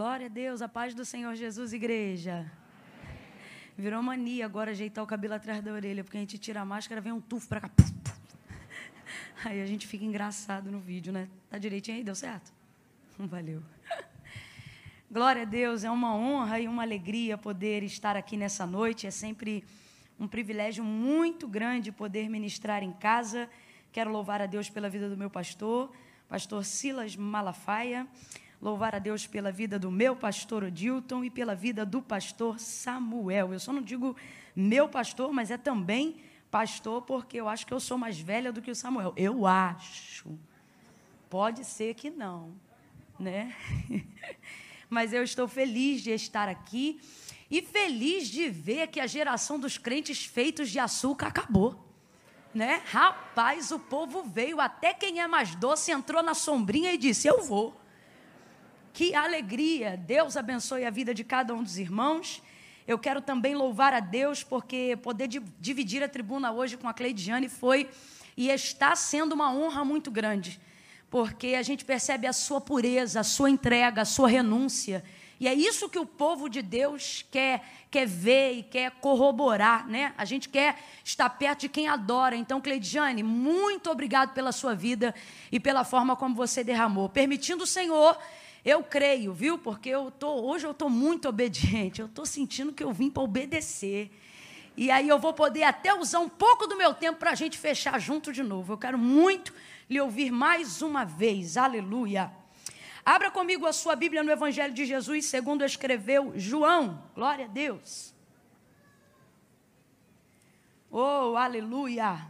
Glória a Deus, a paz do Senhor Jesus, igreja. Virou mania agora ajeitar o cabelo atrás da orelha, porque a gente tira a máscara, vem um tufo para cá. Aí a gente fica engraçado no vídeo, né? Tá direitinho aí? Deu certo? Valeu. Glória a Deus, é uma honra e uma alegria poder estar aqui nessa noite. É sempre um privilégio muito grande poder ministrar em casa. Quero louvar a Deus pela vida do meu pastor, pastor Silas Malafaia. Louvar a Deus pela vida do meu pastor Odilton e pela vida do pastor Samuel. Eu só não digo meu pastor, mas é também pastor, porque eu acho que eu sou mais velha do que o Samuel. Eu acho. Pode ser que não, né? mas eu estou feliz de estar aqui e feliz de ver que a geração dos crentes feitos de açúcar acabou. Né? Rapaz, o povo veio, até quem é mais doce entrou na sombrinha e disse: Eu vou. Que alegria! Deus abençoe a vida de cada um dos irmãos. Eu quero também louvar a Deus, porque poder dividir a tribuna hoje com a Cleidiane foi e está sendo uma honra muito grande, porque a gente percebe a sua pureza, a sua entrega, a sua renúncia. E é isso que o povo de Deus quer, quer ver e quer corroborar, né? A gente quer estar perto de quem adora. Então, Cleidiane, muito obrigado pela sua vida e pela forma como você derramou. Permitindo o Senhor, eu creio, viu? Porque eu tô, hoje eu estou muito obediente. Eu estou sentindo que eu vim para obedecer. E aí eu vou poder até usar um pouco do meu tempo para a gente fechar junto de novo. Eu quero muito lhe ouvir mais uma vez. Aleluia. Abra comigo a sua Bíblia no Evangelho de Jesus, segundo escreveu João. Glória a Deus. Oh, aleluia.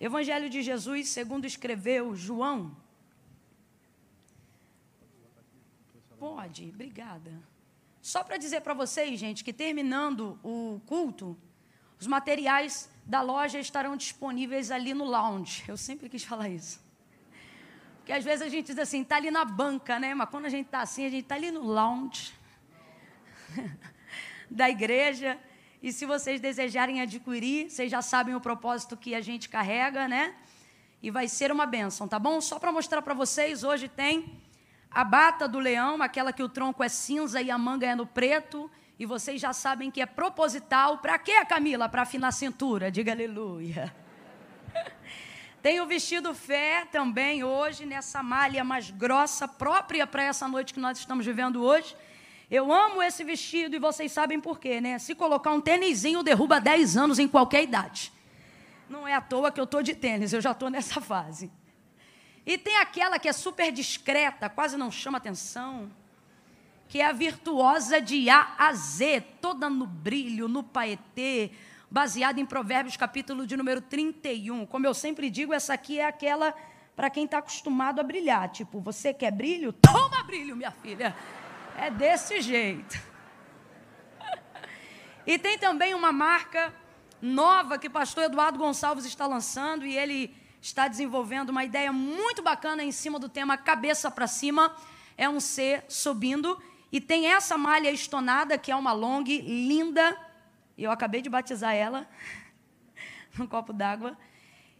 Evangelho de Jesus, segundo escreveu João. Pode, obrigada. Só para dizer para vocês, gente, que terminando o culto, os materiais da loja estarão disponíveis ali no lounge. Eu sempre quis falar isso. Porque às vezes a gente diz assim, está ali na banca, né? Mas quando a gente está assim, a gente está ali no lounge da igreja. E se vocês desejarem adquirir, vocês já sabem o propósito que a gente carrega, né? E vai ser uma bênção, tá bom? Só para mostrar para vocês, hoje tem a bata do leão, aquela que o tronco é cinza e a manga é no preto, e vocês já sabem que é proposital. Para quê, Camila? Para afinar a cintura. Diga aleluia. Tem o vestido fé também hoje, nessa malha mais grossa, própria para essa noite que nós estamos vivendo hoje. Eu amo esse vestido e vocês sabem por quê, né? Se colocar um tênisinho, derruba 10 anos em qualquer idade. Não é à toa que eu estou de tênis, eu já estou nessa fase. E tem aquela que é super discreta, quase não chama atenção, que é a virtuosa de A a Z, toda no brilho, no paetê, baseada em Provérbios, capítulo de número 31. Como eu sempre digo, essa aqui é aquela para quem está acostumado a brilhar. Tipo, você quer brilho? Toma brilho, minha filha. É desse jeito. E tem também uma marca nova que o pastor Eduardo Gonçalves está lançando e ele está desenvolvendo uma ideia muito bacana em cima do tema cabeça para cima. É um C subindo e tem essa malha estonada que é uma long linda. Eu acabei de batizar ela num copo d'água.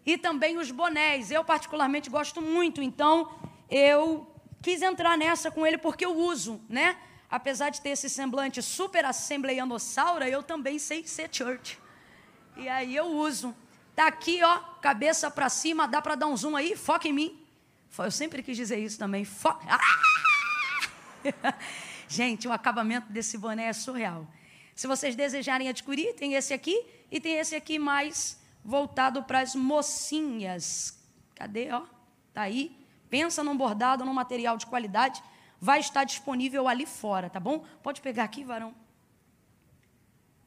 E também os bonés. Eu particularmente gosto muito, então eu quis entrar nessa com ele porque eu uso, né? Apesar de ter esse semblante super assembleianossaura, eu também sei ser church. E aí eu uso. Tá aqui, ó, cabeça para cima, dá para dar um zoom aí, foca em mim. Eu sempre quis dizer isso também. Ah! Gente, o acabamento desse boné é surreal. Se vocês desejarem adquirir, tem esse aqui e tem esse aqui mais voltado para as mocinhas. Cadê, ó? Tá aí. Pensa num bordado, num material de qualidade, vai estar disponível ali fora, tá bom? Pode pegar aqui, varão.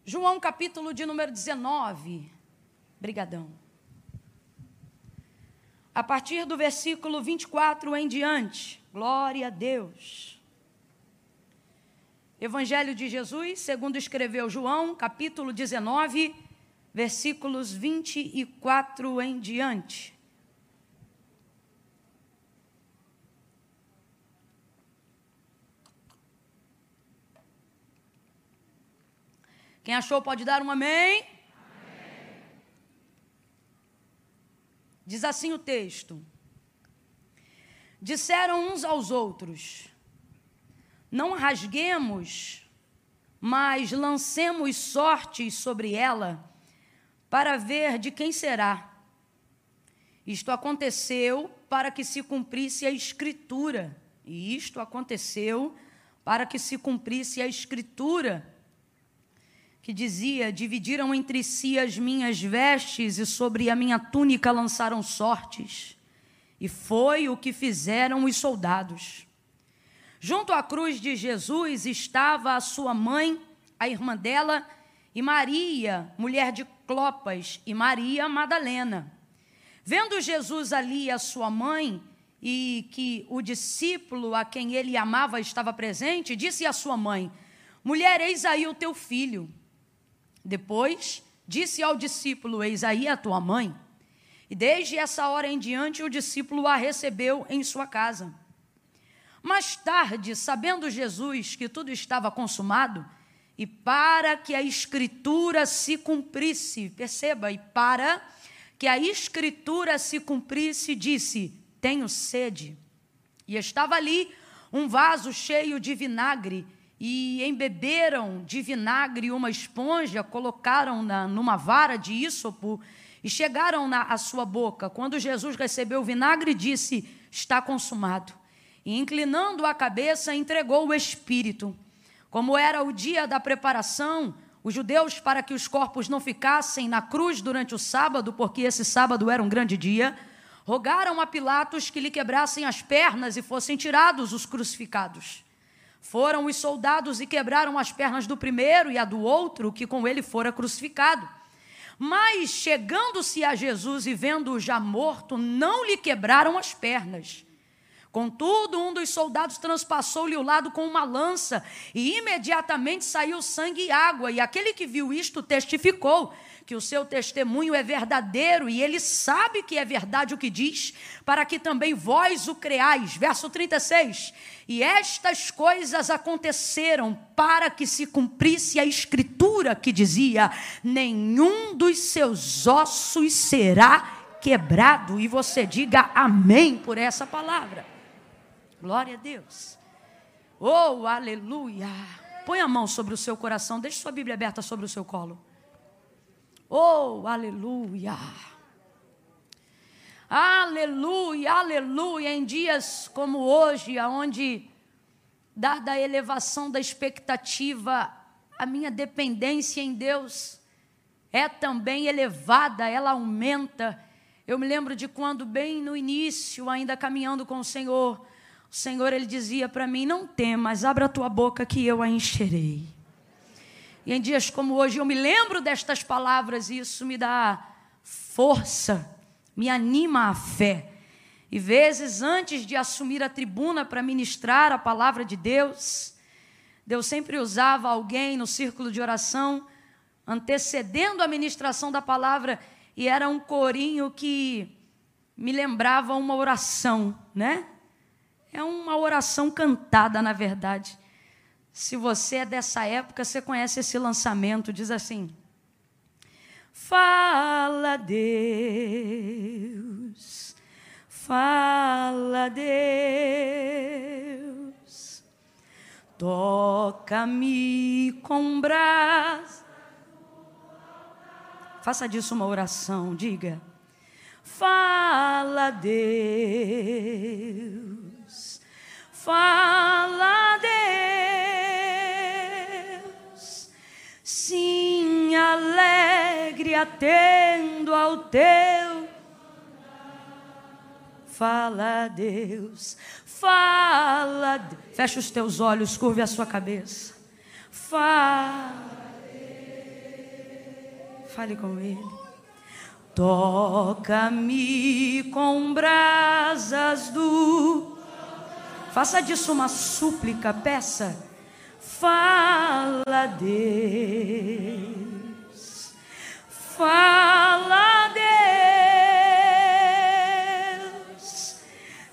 João capítulo de número 19. Brigadão. A partir do versículo 24 em diante, glória a Deus. Evangelho de Jesus, segundo escreveu João, capítulo 19, versículos 24 em diante. Quem achou pode dar um amém. Diz assim o texto: Disseram uns aos outros: Não rasguemos, mas lancemos sortes sobre ela, para ver de quem será. Isto aconteceu para que se cumprisse a Escritura. E isto aconteceu para que se cumprisse a Escritura, que dizia: Dividiram entre si as minhas vestes, e sobre a minha túnica lançaram sortes. E foi o que fizeram os soldados. Junto à cruz de Jesus estava a sua mãe, a irmã dela, e Maria, mulher de Clopas, e Maria Madalena. Vendo Jesus ali a sua mãe e que o discípulo a quem ele amava estava presente, disse à sua mãe: Mulher, eis aí o teu filho. Depois disse ao discípulo: Eis aí a tua mãe. E desde essa hora em diante o discípulo a recebeu em sua casa. Mais tarde, sabendo Jesus que tudo estava consumado, e para que a escritura se cumprisse, perceba, e para que a escritura se cumprisse, disse: Tenho sede. E estava ali um vaso cheio de vinagre, e embeberam de vinagre uma esponja, colocaram-na numa vara de ísopo e chegaram na à sua boca. Quando Jesus recebeu o vinagre, disse: Está consumado. E inclinando a cabeça, entregou o espírito. Como era o dia da preparação, os judeus, para que os corpos não ficassem na cruz durante o sábado, porque esse sábado era um grande dia, rogaram a Pilatos que lhe quebrassem as pernas e fossem tirados os crucificados. Foram os soldados e quebraram as pernas do primeiro e a do outro, que com ele fora crucificado. Mas, chegando-se a Jesus e vendo-o já morto, não lhe quebraram as pernas. Contudo, um dos soldados transpassou-lhe o lado com uma lança, e imediatamente saiu sangue e água. E aquele que viu isto testificou que o seu testemunho é verdadeiro, e ele sabe que é verdade o que diz, para que também vós o creais. Verso 36. E estas coisas aconteceram para que se cumprisse a escritura que dizia: nenhum dos seus ossos será quebrado. E você diga amém por essa palavra. Glória a Deus. Oh, aleluia. Põe a mão sobre o seu coração, deixe sua Bíblia aberta sobre o seu colo. Oh, aleluia. Aleluia, aleluia. Em dias como hoje, onde, dada a elevação da expectativa, a minha dependência em Deus é também elevada, ela aumenta. Eu me lembro de quando, bem no início, ainda caminhando com o Senhor, o Senhor ele dizia para mim: Não temas, abra a tua boca que eu a encherei. E em dias como hoje eu me lembro destas palavras e isso me dá força, me anima a fé. E vezes antes de assumir a tribuna para ministrar a palavra de Deus, Deus sempre usava alguém no círculo de oração, antecedendo a ministração da palavra, e era um corinho que me lembrava uma oração, né? É uma oração cantada, na verdade. Se você é dessa época, você conhece esse lançamento, diz assim: Fala Deus, fala Deus, toca-me com brasa. Faça disso uma oração, diga. Fala Deus, fala Deus sim alegre atendo ao teu. Fala, Deus, fala. Fecha os teus olhos, curve a sua cabeça. Fala. Fale com Ele. Toca-me com brasas do. Faça disso uma súplica, peça Fala, Deus. Fala, Deus.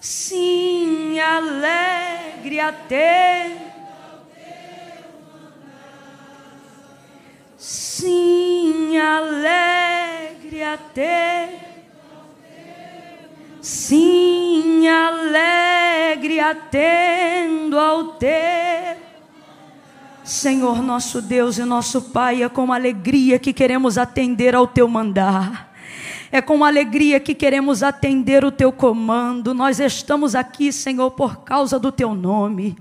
Sim, alegre até. Sim, alegre até. Sim, alegre atendo ao teu Senhor nosso Deus e nosso Pai, é com alegria que queremos atender ao teu mandar. É com alegria que queremos atender o teu comando. Nós estamos aqui, Senhor, por causa do teu nome.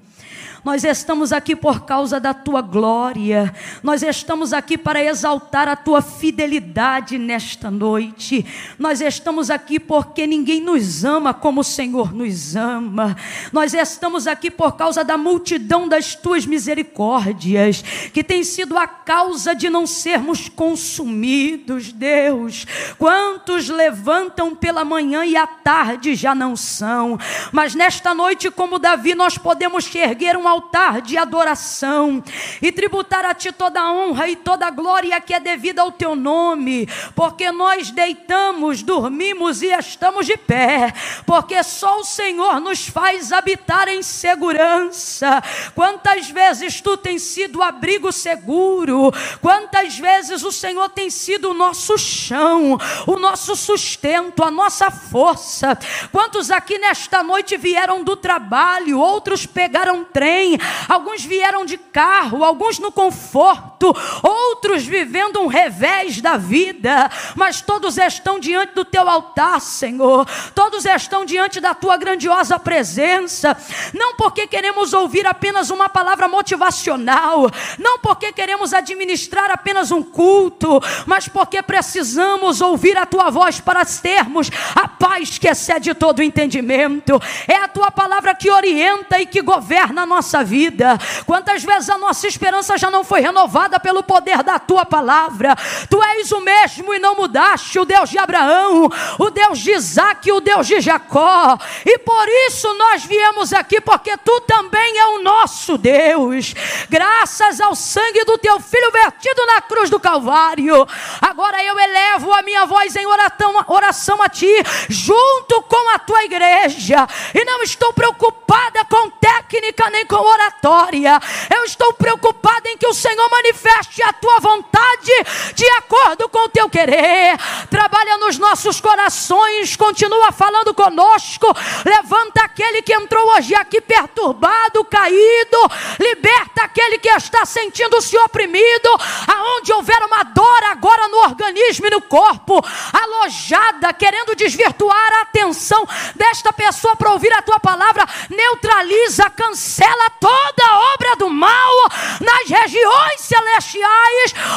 Nós estamos aqui por causa da tua glória. Nós estamos aqui para exaltar a tua fidelidade nesta noite. Nós estamos aqui porque ninguém nos ama como o Senhor nos ama. Nós estamos aqui por causa da multidão das tuas misericórdias, que tem sido a causa de não sermos consumidos, Deus. Quantos levantam pela manhã e à tarde já não são, mas nesta noite, como Davi, nós podemos erguer um altar de adoração e tributar a Ti toda a honra e toda a glória que é devida ao Teu nome, porque nós deitamos, dormimos e estamos de pé, porque só o Senhor nos faz habitar em segurança. Quantas vezes Tu tens sido abrigo seguro, quantas vezes o Senhor tem sido o nosso chão, o nosso sustento, a nossa força. Quantos aqui nesta noite vieram do trabalho, outros pegaram trem alguns vieram de carro, alguns no conforto, outros vivendo um revés da vida, mas todos estão diante do teu altar, Senhor, todos estão diante da tua grandiosa presença, não porque queremos ouvir apenas uma palavra motivacional, não porque queremos administrar apenas um culto, mas porque precisamos ouvir a tua voz para termos a paz que excede todo entendimento, é a tua palavra que orienta e que governa a nossa vida. Quantas vezes a nossa esperança já não foi renovada pelo poder da tua palavra? Tu és o mesmo e não mudaste, o Deus de Abraão, o Deus de Isaac, o Deus de Jacó. E por isso nós viemos aqui, porque tu também é o nosso Deus. Graças ao sangue do teu filho vertido na cruz do Calvário. Agora eu elevo a minha voz em oração, oração a ti, junto com a tua igreja. E não estou preocupada com técnica nem com oratória. Eu estou preocupada em que o Senhor manifeste a tua vontade de acordo com o teu querer. Trabalha nos nossos corações, continua falando conosco. Levanta aquele que entrou hoje aqui perturbado, caído. Liberta aquele que está sentindo-se oprimido. Aonde houver uma dor agora no organismo e no corpo, alojada, querendo desvirtuar a atenção desta pessoa para ouvir a tua palavra, neutraliza, cancela toda obra do mal nas regiões celestiais,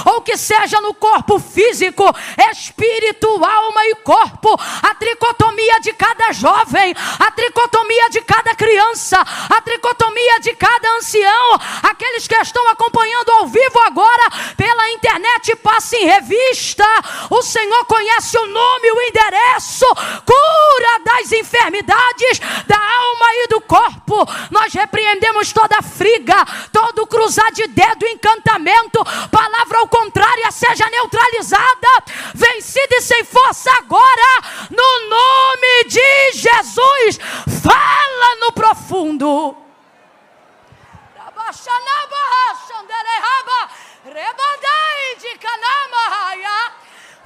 ou que seja no corpo físico, espírito, alma e corpo, a tricotomia de cada jovem, a tricotomia de cada criança, a tricotomia de cada ancião, aqueles que estão acompanhando ao vivo agora pela internet, passe em revista. O Senhor conhece o nome, o endereço, cura das enfermidades da alma e do corpo. Nós repreendemos toda friga, todo cruzar de dedo, encantamento, palavra ao contrário, seja neutralizada, vencida e sem força agora, no nome de Jesus. Fala no profundo. Rebandai de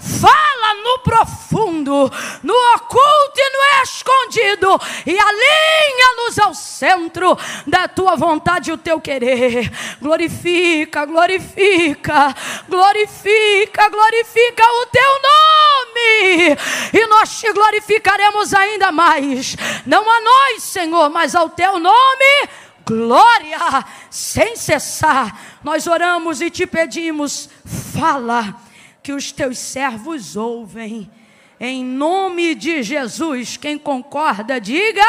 fala no profundo, no oculto e no escondido, e alinha-nos ao centro da tua vontade e o teu querer. Glorifica, glorifica, glorifica, glorifica o teu nome, e nós te glorificaremos ainda mais, não a nós, Senhor, mas ao teu nome. Glória sem cessar, nós oramos e te pedimos, fala que os teus servos ouvem. Em nome de Jesus, quem concorda, diga.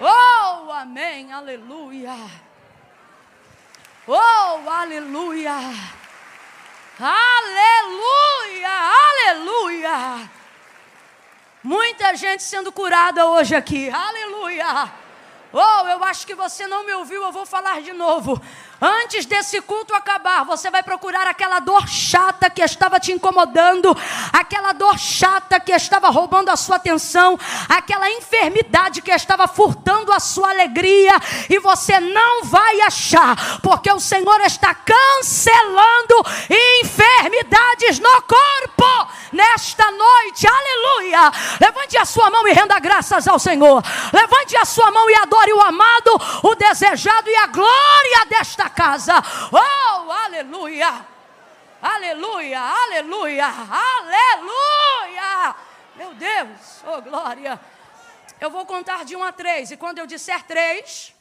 Oh, amém, aleluia. Oh, aleluia. Aleluia, aleluia. Muita gente sendo curada hoje aqui, aleluia. Oh, eu acho que você não me ouviu, eu vou falar de novo. Antes desse culto acabar, você vai procurar aquela dor chata que estava te incomodando, aquela dor chata que estava roubando a sua atenção, aquela enfermidade que estava furtando a sua alegria, e você não vai achar, porque o Senhor está cancelando enfermidades no corpo nesta noite, aleluia. Levante a sua mão e renda graças ao Senhor. Levante a sua mão e adore o amado, o desejado e a glória desta casa. Oh, aleluia. Aleluia, aleluia, aleluia. Meu Deus, oh glória. Eu vou contar de um a três, e quando eu disser três,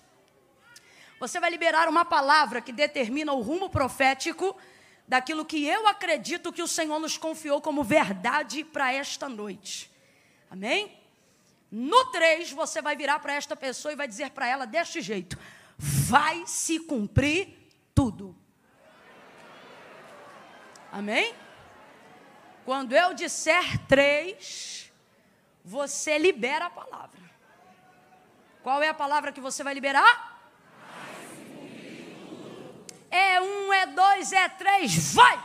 você vai liberar uma palavra que determina o rumo profético daquilo que eu acredito que o Senhor nos confiou como verdade para esta noite. Amém? No 3, você vai virar para esta pessoa e vai dizer para ela deste jeito: vai se cumprir tudo. Amém? Quando eu disser três, você libera a palavra. Qual é a palavra que você vai liberar? É um, é dois, é três, vai!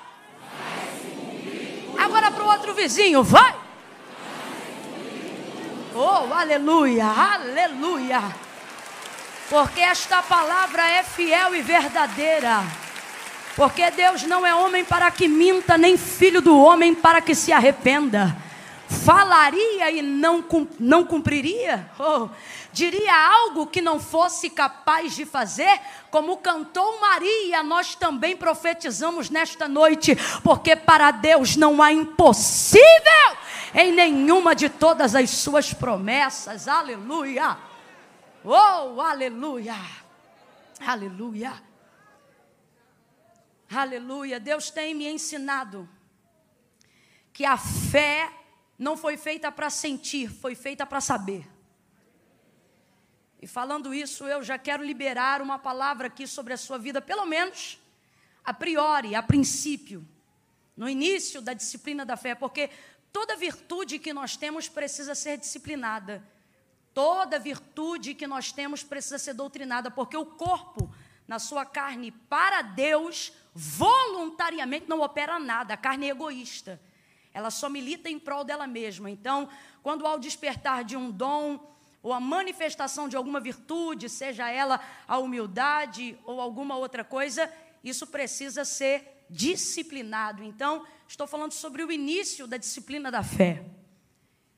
Agora para o outro vizinho, vai! Oh, aleluia, aleluia! Porque esta palavra é fiel e verdadeira. Porque Deus não é homem para que minta, nem filho do homem para que se arrependa. Falaria e não, não cumpriria? Oh, diria algo que não fosse capaz de fazer? Como cantou Maria, nós também profetizamos nesta noite, porque para Deus não há impossível em nenhuma de todas as suas promessas. Aleluia! Oh, aleluia! Aleluia! Aleluia! Deus tem me ensinado que a fé não foi feita para sentir, foi feita para saber. E falando isso, eu já quero liberar uma palavra aqui sobre a sua vida, pelo menos a priori, a princípio, no início da disciplina da fé, porque toda virtude que nós temos precisa ser disciplinada. Toda virtude que nós temos precisa ser doutrinada, porque o corpo, na sua carne, para Deus, voluntariamente não opera nada, a carne é egoísta. Ela só milita em prol dela mesma. Então, quando ao despertar de um dom, ou a manifestação de alguma virtude, seja ela a humildade ou alguma outra coisa, isso precisa ser disciplinado. Então, estou falando sobre o início da disciplina da fé.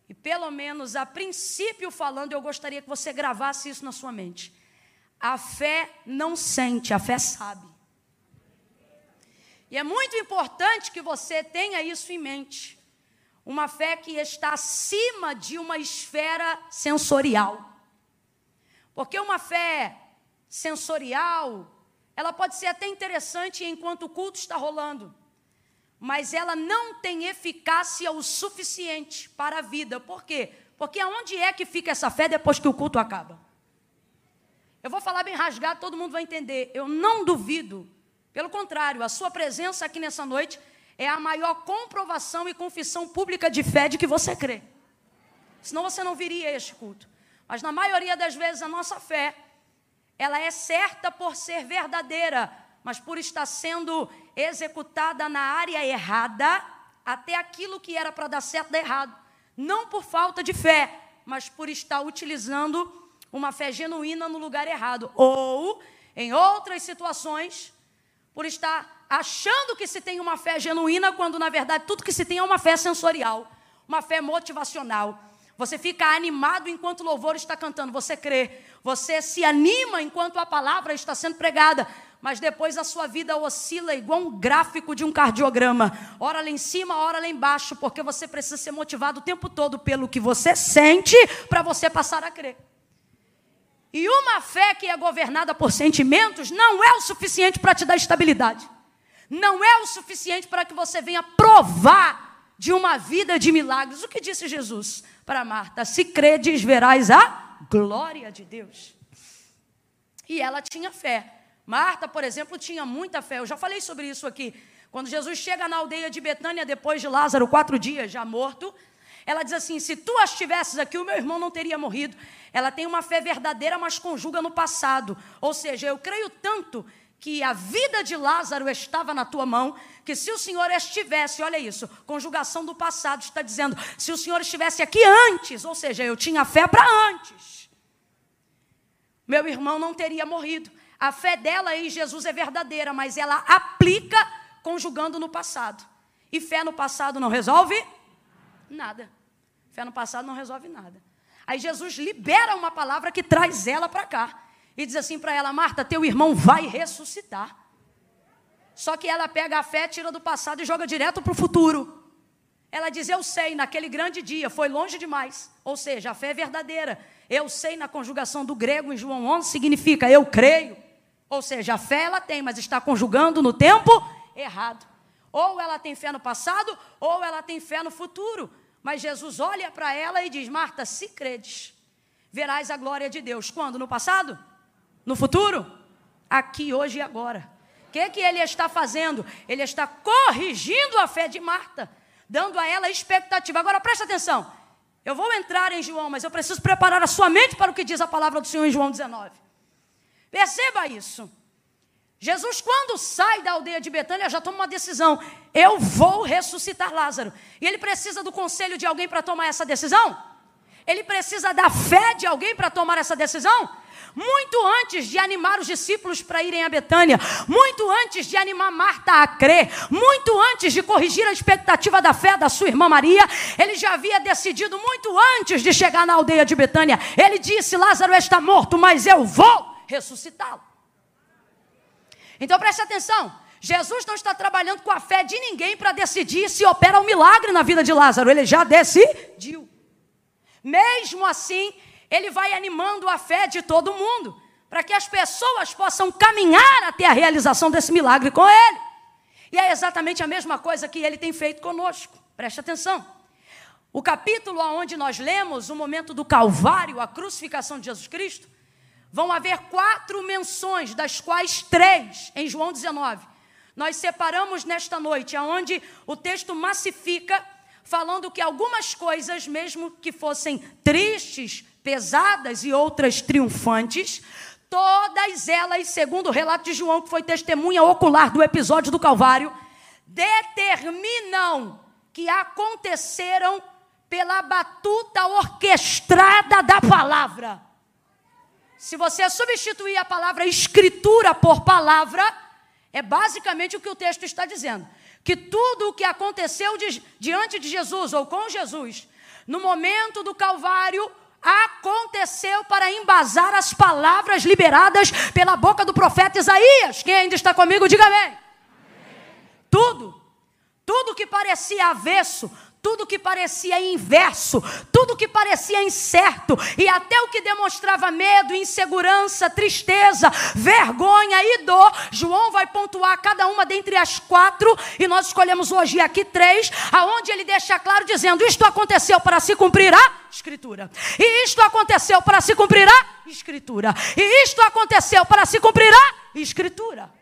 E pelo menos a princípio falando, eu gostaria que você gravasse isso na sua mente. A fé não sente, a fé sabe. E é muito importante que você tenha isso em mente uma fé que está acima de uma esfera sensorial. Porque uma fé sensorial, ela pode ser até interessante enquanto o culto está rolando, mas ela não tem eficácia o suficiente para a vida. Por quê? Porque aonde é que fica essa fé depois que o culto acaba? Eu vou falar bem rasgado, todo mundo vai entender. Eu não duvido. Pelo contrário, a sua presença aqui nessa noite é a maior comprovação e confissão pública de fé de que você crê. Senão você não viria a este culto. Mas na maioria das vezes a nossa fé, ela é certa por ser verdadeira, mas por estar sendo executada na área errada, até aquilo que era para dar certo dá errado. Não por falta de fé, mas por estar utilizando uma fé genuína no lugar errado. Ou, em outras situações, por estar achando que se tem uma fé genuína, quando na verdade tudo que se tem é uma fé sensorial, uma fé motivacional. Você fica animado enquanto o louvor está cantando, você crê, você se anima enquanto a palavra está sendo pregada, mas depois a sua vida oscila igual um gráfico de um cardiograma, ora lá em cima, ora lá embaixo, porque você precisa ser motivado o tempo todo pelo que você sente para você passar a crer. E uma fé que é governada por sentimentos não é o suficiente para te dar estabilidade não é o suficiente para que você venha provar de uma vida de milagres. O que disse Jesus para Marta? Se credes, verás a glória de Deus. E ela tinha fé. Marta, por exemplo, tinha muita fé. Eu já falei sobre isso aqui. Quando Jesus chega na aldeia de Betânia, depois de Lázaro, quatro dias já morto, ela diz assim: Se tu as tivesses aqui, o meu irmão não teria morrido. Ela tem uma fé verdadeira, mas conjuga no passado. Ou seja, eu creio tanto que a vida de Lázaro estava na tua mão, que se o Senhor estivesse, olha isso, conjugação do passado está dizendo, se o Senhor estivesse aqui antes, ou seja, eu tinha fé para antes, meu irmão não teria morrido. A fé dela em Jesus é verdadeira, mas ela aplica conjugando no passado. E fé no passado não resolve Nada. Fé no passado não resolve nada. Aí Jesus libera uma palavra que traz ela para cá. E diz assim para ela: Marta, teu irmão vai ressuscitar. Só que ela pega a fé, tira do passado e joga direto para o futuro. Ela diz: Eu sei, naquele grande dia, foi longe demais. Ou seja, a fé é verdadeira. Eu sei, na conjugação do grego em João 11, significa eu creio. Ou seja, a fé ela tem, mas está conjugando no tempo errado. Ou ela tem fé no passado, ou ela tem fé no futuro. Mas Jesus olha para ela e diz: Marta, se credes, verás a glória de Deus. Quando? No passado? No futuro? Aqui, hoje e agora. O que, que ele está fazendo? Ele está corrigindo a fé de Marta dando a ela expectativa. Agora preste atenção. Eu vou entrar em João, mas eu preciso preparar a sua mente para o que diz a palavra do Senhor em João 19. Perceba isso. Jesus, quando sai da aldeia de Betânia, já toma uma decisão: eu vou ressuscitar Lázaro. E ele precisa do conselho de alguém para tomar essa decisão? Ele precisa da fé de alguém para tomar essa decisão? Muito antes de animar os discípulos para irem a Betânia, muito antes de animar Marta a crer, muito antes de corrigir a expectativa da fé da sua irmã Maria, ele já havia decidido muito antes de chegar na aldeia de Betânia. Ele disse: Lázaro está morto, mas eu vou ressuscitá-lo. Então preste atenção. Jesus não está trabalhando com a fé de ninguém para decidir se opera um milagre na vida de Lázaro. Ele já decidiu. Mesmo assim, ele vai animando a fé de todo mundo, para que as pessoas possam caminhar até a realização desse milagre com ele. E é exatamente a mesma coisa que ele tem feito conosco. Preste atenção. O capítulo onde nós lemos o momento do Calvário, a crucificação de Jesus Cristo, vão haver quatro menções, das quais três em João 19. Nós separamos nesta noite, aonde o texto massifica, falando que algumas coisas, mesmo que fossem tristes, pesadas e outras triunfantes, todas elas, segundo o relato de João, que foi testemunha ocular do episódio do Calvário, determinam que aconteceram pela batuta orquestrada da palavra. Se você substituir a palavra escritura por palavra, é basicamente o que o texto está dizendo. Que tudo o que aconteceu diante de Jesus ou com Jesus, no momento do Calvário, aconteceu para embasar as palavras liberadas pela boca do profeta Isaías. Quem ainda está comigo, diga amém. amém. Tudo, tudo que parecia avesso, tudo que parecia inverso, tudo que parecia incerto e até o que demonstrava medo, insegurança, tristeza, vergonha e dor, João vai pontuar cada uma dentre as quatro e nós escolhemos hoje aqui três, aonde ele deixa claro dizendo: isto aconteceu para se cumprir a escritura. E isto aconteceu para se cumprir a escritura. E isto aconteceu para se cumprir a escritura.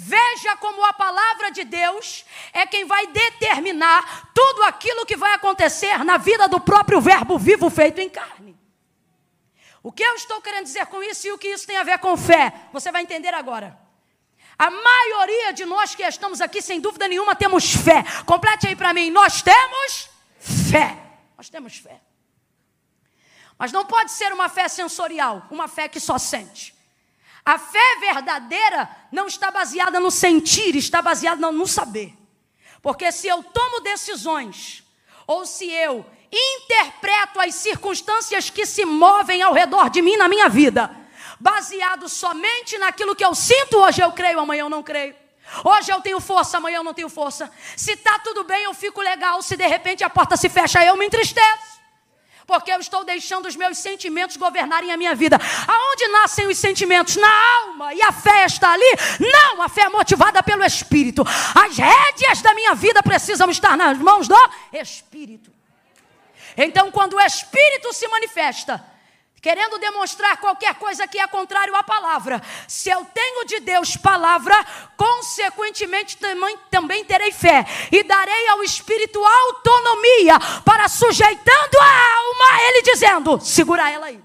Veja como a palavra de Deus é quem vai determinar tudo aquilo que vai acontecer na vida do próprio Verbo vivo feito em carne. O que eu estou querendo dizer com isso e o que isso tem a ver com fé? Você vai entender agora. A maioria de nós que estamos aqui, sem dúvida nenhuma, temos fé. Complete aí para mim. Nós temos fé. Nós temos fé. Mas não pode ser uma fé sensorial, uma fé que só sente. A fé verdadeira não está baseada no sentir, está baseada no saber. Porque se eu tomo decisões, ou se eu interpreto as circunstâncias que se movem ao redor de mim na minha vida, baseado somente naquilo que eu sinto, hoje eu creio, amanhã eu não creio. Hoje eu tenho força, amanhã eu não tenho força. Se está tudo bem, eu fico legal. Se de repente a porta se fecha, eu me entristeço porque eu estou deixando os meus sentimentos governarem a minha vida. Aonde nascem os sentimentos? Na alma. E a fé está ali? Não, a fé é motivada pelo Espírito. As rédeas da minha vida precisam estar nas mãos do Espírito. Então, quando o Espírito se manifesta, querendo demonstrar qualquer coisa que é contrário à palavra. Se eu tenho de Deus palavra, consequentemente também, também terei fé e darei ao Espírito autonomia para sujeitando a alma, ele dizendo: segura ela aí.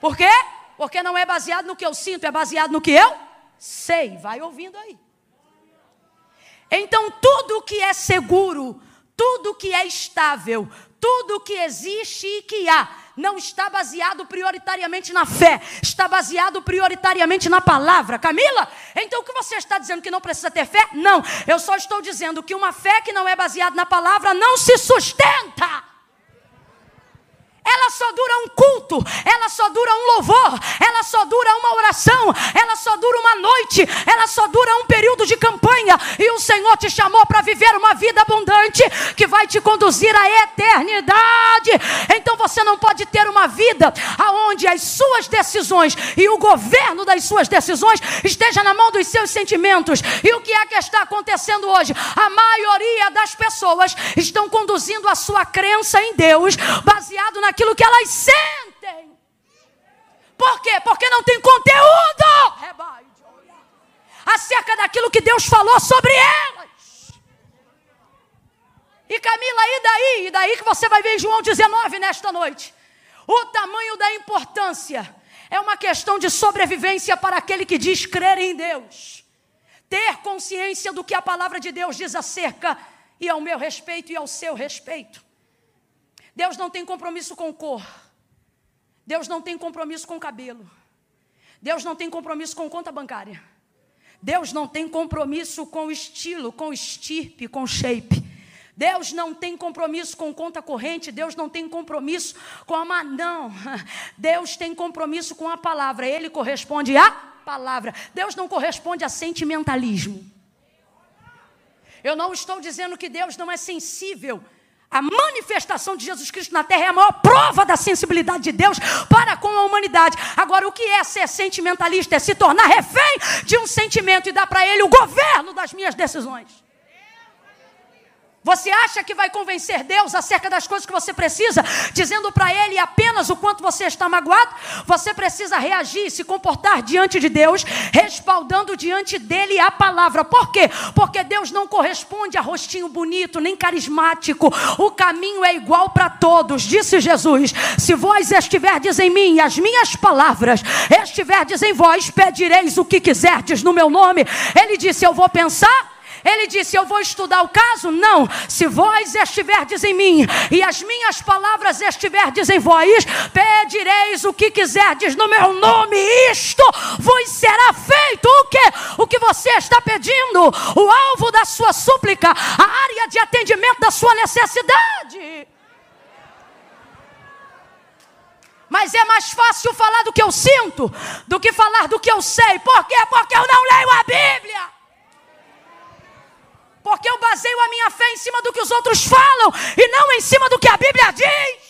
Por quê? Porque não é baseado no que eu sinto, é baseado no que eu sei. Vai ouvindo aí. Então, tudo que é seguro, tudo que é estável, tudo que existe e que há, não está baseado prioritariamente na fé, está baseado prioritariamente na palavra. Camila, então o que você está dizendo que não precisa ter fé? Não, eu só estou dizendo que uma fé que não é baseada na palavra não se sustenta ela só dura um culto, ela só dura um louvor, ela só dura uma oração, ela só dura uma noite, ela só dura um período de campanha. E o Senhor te chamou para viver uma vida abundante que vai te conduzir à eternidade. Então você não pode ter uma vida aonde as suas decisões e o governo das suas decisões esteja na mão dos seus sentimentos. E o que é que está acontecendo hoje? A maioria das pessoas estão conduzindo a sua crença em Deus baseado naquilo aquilo que elas sentem. Por quê? Porque não tem conteúdo acerca daquilo que Deus falou sobre elas. E Camila, e daí? E daí que você vai ver João 19 nesta noite. O tamanho da importância é uma questão de sobrevivência para aquele que diz crer em Deus. Ter consciência do que a palavra de Deus diz acerca e ao meu respeito e ao seu respeito. Deus não tem compromisso com cor. Deus não tem compromisso com cabelo. Deus não tem compromisso com conta bancária. Deus não tem compromisso com estilo, com estirpe, com shape. Deus não tem compromisso com conta corrente, Deus não tem compromisso com a não. Deus tem compromisso com a palavra. Ele corresponde à palavra. Deus não corresponde a sentimentalismo. Eu não estou dizendo que Deus não é sensível a manifestação de Jesus Cristo na terra é a maior prova da sensibilidade de Deus para com a humanidade. Agora, o que é ser sentimentalista? É se tornar refém de um sentimento e dar para ele o governo das minhas decisões. Você acha que vai convencer Deus acerca das coisas que você precisa, dizendo para Ele apenas o quanto você está magoado? Você precisa reagir e se comportar diante de Deus, respaldando diante dele a palavra. Por quê? Porque Deus não corresponde a rostinho bonito, nem carismático. O caminho é igual para todos, disse Jesus. Se vós estiverdes em mim e as minhas palavras estiverdes em vós, pedireis o que quiserdes no meu nome. Ele disse: Eu vou pensar ele disse: Eu vou estudar o caso? Não. Se vós estiverdes em mim e as minhas palavras estiverdes em vós, pedireis o que quiserdes no meu nome, isto vos será feito. O que? O que você está pedindo, o alvo da sua súplica, a área de atendimento da sua necessidade. Mas é mais fácil falar do que eu sinto do que falar do que eu sei. Por quê? Porque eu não leio a Bíblia. Porque eu baseio a minha fé em cima do que os outros falam e não em cima do que a Bíblia diz.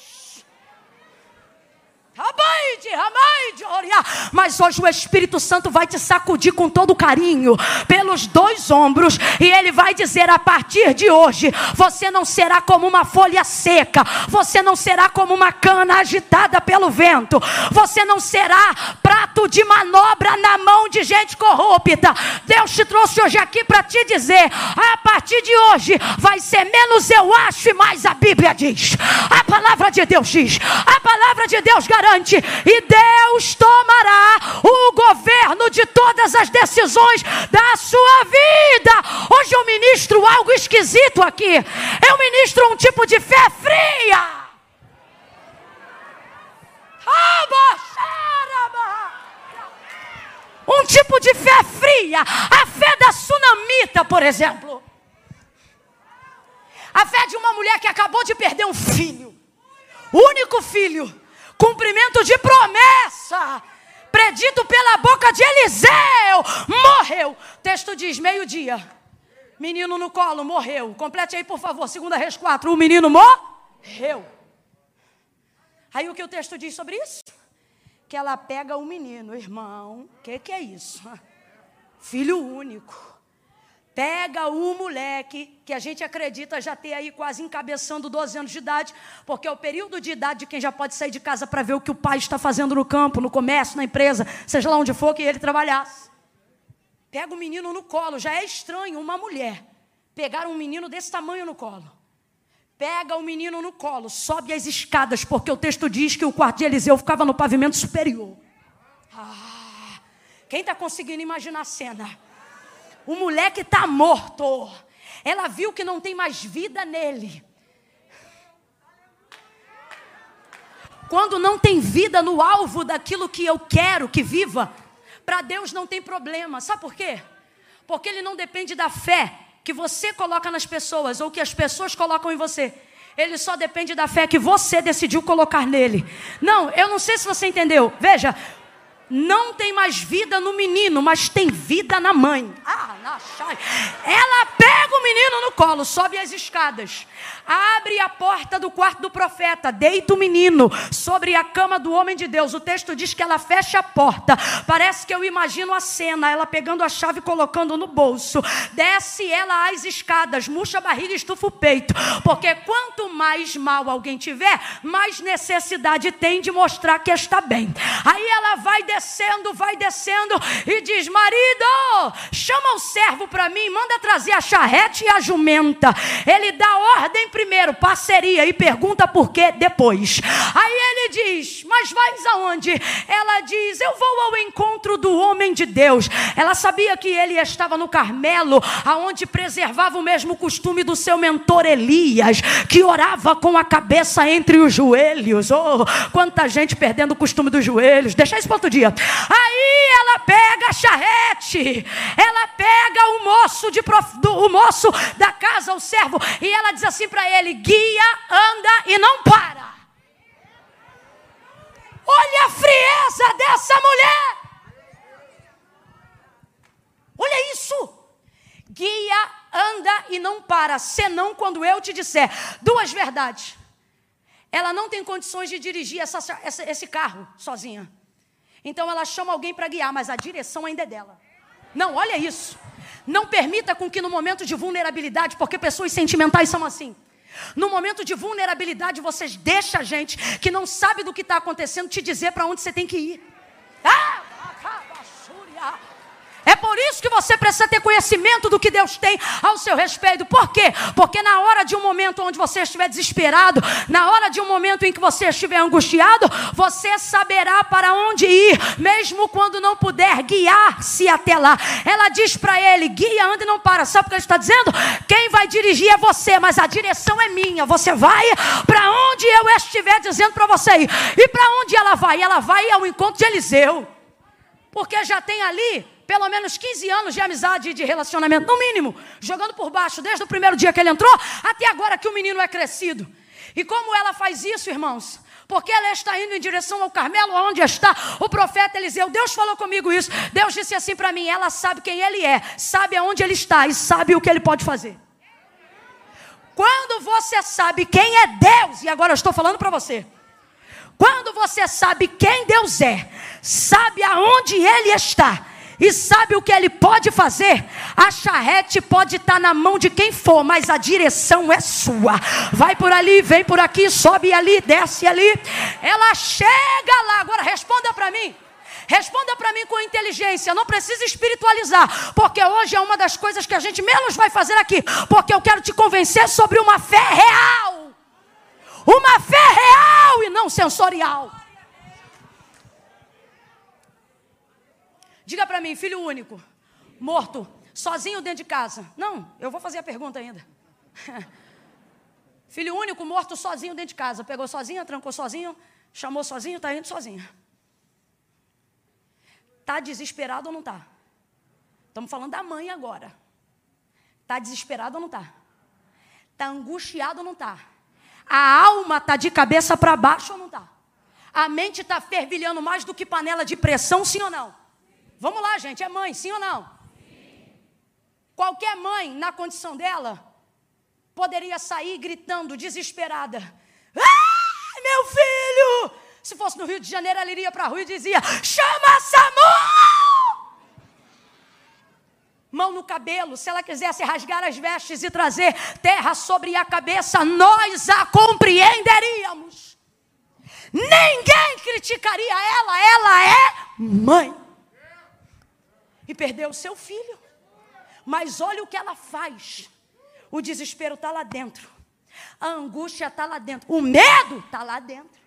Mas hoje o Espírito Santo vai te sacudir com todo carinho pelos dois ombros e ele vai dizer: a partir de hoje, você não será como uma folha seca, você não será como uma cana agitada pelo vento, você não será prato de manobra na mão de gente corrupta. Deus te trouxe hoje aqui para te dizer: a partir de hoje vai ser menos eu acho e mais a Bíblia diz. A palavra de Deus diz, a palavra de Deus garante e Deus tomará o governo de todas as decisões da sua vida. Hoje eu ministro algo esquisito aqui. Eu ministro um tipo de fé fria. Um tipo de fé fria, a fé da tsunamita, por exemplo. A fé de uma mulher que acabou de perder um filho, único filho, cumprimento de promessa, predito pela boca de Eliseu, morreu. Texto diz: meio-dia, menino no colo, morreu. Complete aí, por favor, segunda Reis 4, o menino morreu. Aí o que o texto diz sobre isso? Que ela pega o menino, irmão, o que, que é isso? Filho único Pega o moleque, que a gente acredita já ter aí quase encabeçando 12 anos de idade, porque é o período de idade de quem já pode sair de casa para ver o que o pai está fazendo no campo, no comércio, na empresa, seja lá onde for que ele trabalhasse. Pega o menino no colo, já é estranho uma mulher pegar um menino desse tamanho no colo. Pega o menino no colo, sobe as escadas, porque o texto diz que o quarto de Eliseu ficava no pavimento superior. Ah, quem está conseguindo imaginar a cena? O moleque está morto. Ela viu que não tem mais vida nele. Quando não tem vida no alvo daquilo que eu quero que viva, para Deus não tem problema. Sabe por quê? Porque Ele não depende da fé que você coloca nas pessoas ou que as pessoas colocam em você. Ele só depende da fé que você decidiu colocar nele. Não, eu não sei se você entendeu. Veja, não tem mais vida no menino, mas tem vida na mãe. Ah, na chave. Ela pega o menino no colo, sobe as escadas, abre a porta do quarto do profeta, deita o menino sobre a cama do homem de Deus. O texto diz que ela fecha a porta. Parece que eu imagino a cena, ela pegando a chave e colocando no bolso. Desce ela as escadas, murcha a barriga e estufa o peito. Porque quanto mais mal alguém tiver, mais necessidade tem de mostrar que está bem. Aí ela vai descer descendo, vai descendo e diz: Marido, chama o servo para mim, manda trazer a charrete e a jumenta. Ele dá ordem primeiro, parceria, e pergunta por quê depois. Aí ele diz: Mas vais aonde? Ela diz: Eu vou ao encontro do homem de Deus. Ela sabia que ele estava no Carmelo, aonde preservava o mesmo costume do seu mentor Elias, que orava com a cabeça entre os joelhos. Oh, quanta gente perdendo o costume dos joelhos. Deixa isso para outro dia. Aí ela pega a charrete, ela pega o moço, de prof, do, o moço da casa, o servo, e ela diz assim para ele: guia, anda e não para. Olha a frieza dessa mulher. Olha isso. Guia, anda e não para, senão quando eu te disser duas verdades. Ela não tem condições de dirigir essa, essa, esse carro sozinha. Então ela chama alguém para guiar, mas a direção ainda é dela. Não, olha isso. Não permita com que no momento de vulnerabilidade, porque pessoas sentimentais são assim. No momento de vulnerabilidade, vocês deixam a gente que não sabe do que está acontecendo te dizer para onde você tem que ir. Ah! Por isso que você precisa ter conhecimento do que Deus tem ao seu respeito. Por quê? Porque na hora de um momento onde você estiver desesperado, na hora de um momento em que você estiver angustiado, você saberá para onde ir, mesmo quando não puder guiar-se até lá. Ela diz para ele: guia, anda e não para. Sabe o que ele está dizendo? Quem vai dirigir é você, mas a direção é minha. Você vai para onde eu estiver dizendo para você ir. E para onde ela vai? Ela vai ao encontro de Eliseu. Porque já tem ali pelo menos 15 anos de amizade e de relacionamento, no mínimo, jogando por baixo, desde o primeiro dia que ele entrou, até agora que o menino é crescido. E como ela faz isso, irmãos? Porque ela está indo em direção ao Carmelo, onde está o profeta Eliseu. Deus falou comigo isso. Deus disse assim para mim: ela sabe quem ele é, sabe aonde ele está e sabe o que ele pode fazer. Quando você sabe quem é Deus, e agora eu estou falando para você. Quando você sabe quem Deus é, sabe aonde Ele está, e sabe o que ele pode fazer? A charrete pode estar tá na mão de quem for, mas a direção é sua. Vai por ali, vem por aqui, sobe ali, desce ali. Ela chega lá. Agora responda para mim. Responda para mim com inteligência, não precisa espiritualizar, porque hoje é uma das coisas que a gente menos vai fazer aqui, porque eu quero te convencer sobre uma fé real. Uma fé real e não sensorial. Diga para mim, filho único, morto, sozinho dentro de casa. Não, eu vou fazer a pergunta ainda. filho único, morto sozinho dentro de casa. Pegou sozinho, trancou sozinho, chamou sozinho, está indo sozinho. Está desesperado ou não está? Estamos falando da mãe agora. Está desesperado ou não está? Está angustiado ou não está? A alma está de cabeça para baixo ou não está? A mente está fervilhando mais do que panela de pressão, sim ou não? Vamos lá, gente, é mãe, sim ou não? Sim. Qualquer mãe, na condição dela, poderia sair gritando, desesperada: Ah, meu filho! Se fosse no Rio de Janeiro, ela iria para a rua e dizia: Chama SAMU! Mão no cabelo, se ela quisesse rasgar as vestes e trazer terra sobre a cabeça, nós a compreenderíamos. Ninguém criticaria ela, ela é mãe e perdeu o seu filho. Mas olha o que ela faz. O desespero está lá dentro. A angústia está lá dentro. O medo está lá dentro.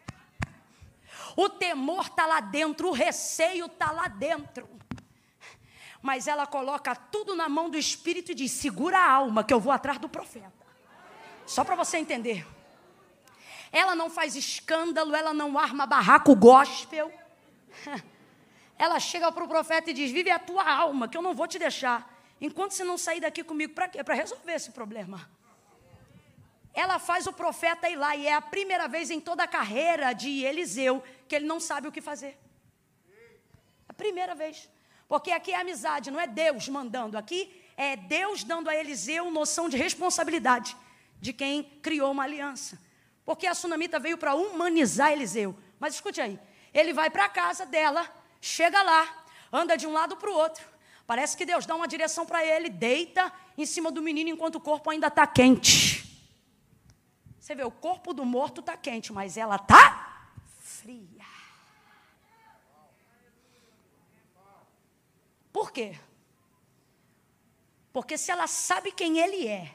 O temor está lá dentro. O receio está lá dentro. Mas ela coloca tudo na mão do Espírito e diz: segura a alma, que eu vou atrás do profeta. Só para você entender. ela não faz escândalo, ela não arma barraco gospel. Ela chega para o profeta e diz: Vive a tua alma, que eu não vou te deixar. Enquanto você não sair daqui comigo, para quê? Para resolver esse problema. Ela faz o profeta ir lá, e é a primeira vez em toda a carreira de Eliseu que ele não sabe o que fazer. A primeira vez. Porque aqui é amizade, não é Deus mandando. Aqui é Deus dando a Eliseu noção de responsabilidade de quem criou uma aliança. Porque a sunamita veio para humanizar Eliseu. Mas escute aí, ele vai para a casa dela, chega lá, anda de um lado para o outro. Parece que Deus dá uma direção para ele, deita em cima do menino enquanto o corpo ainda está quente. Você vê, o corpo do morto está quente, mas ela está fria. Por quê? Porque se ela sabe quem ele é,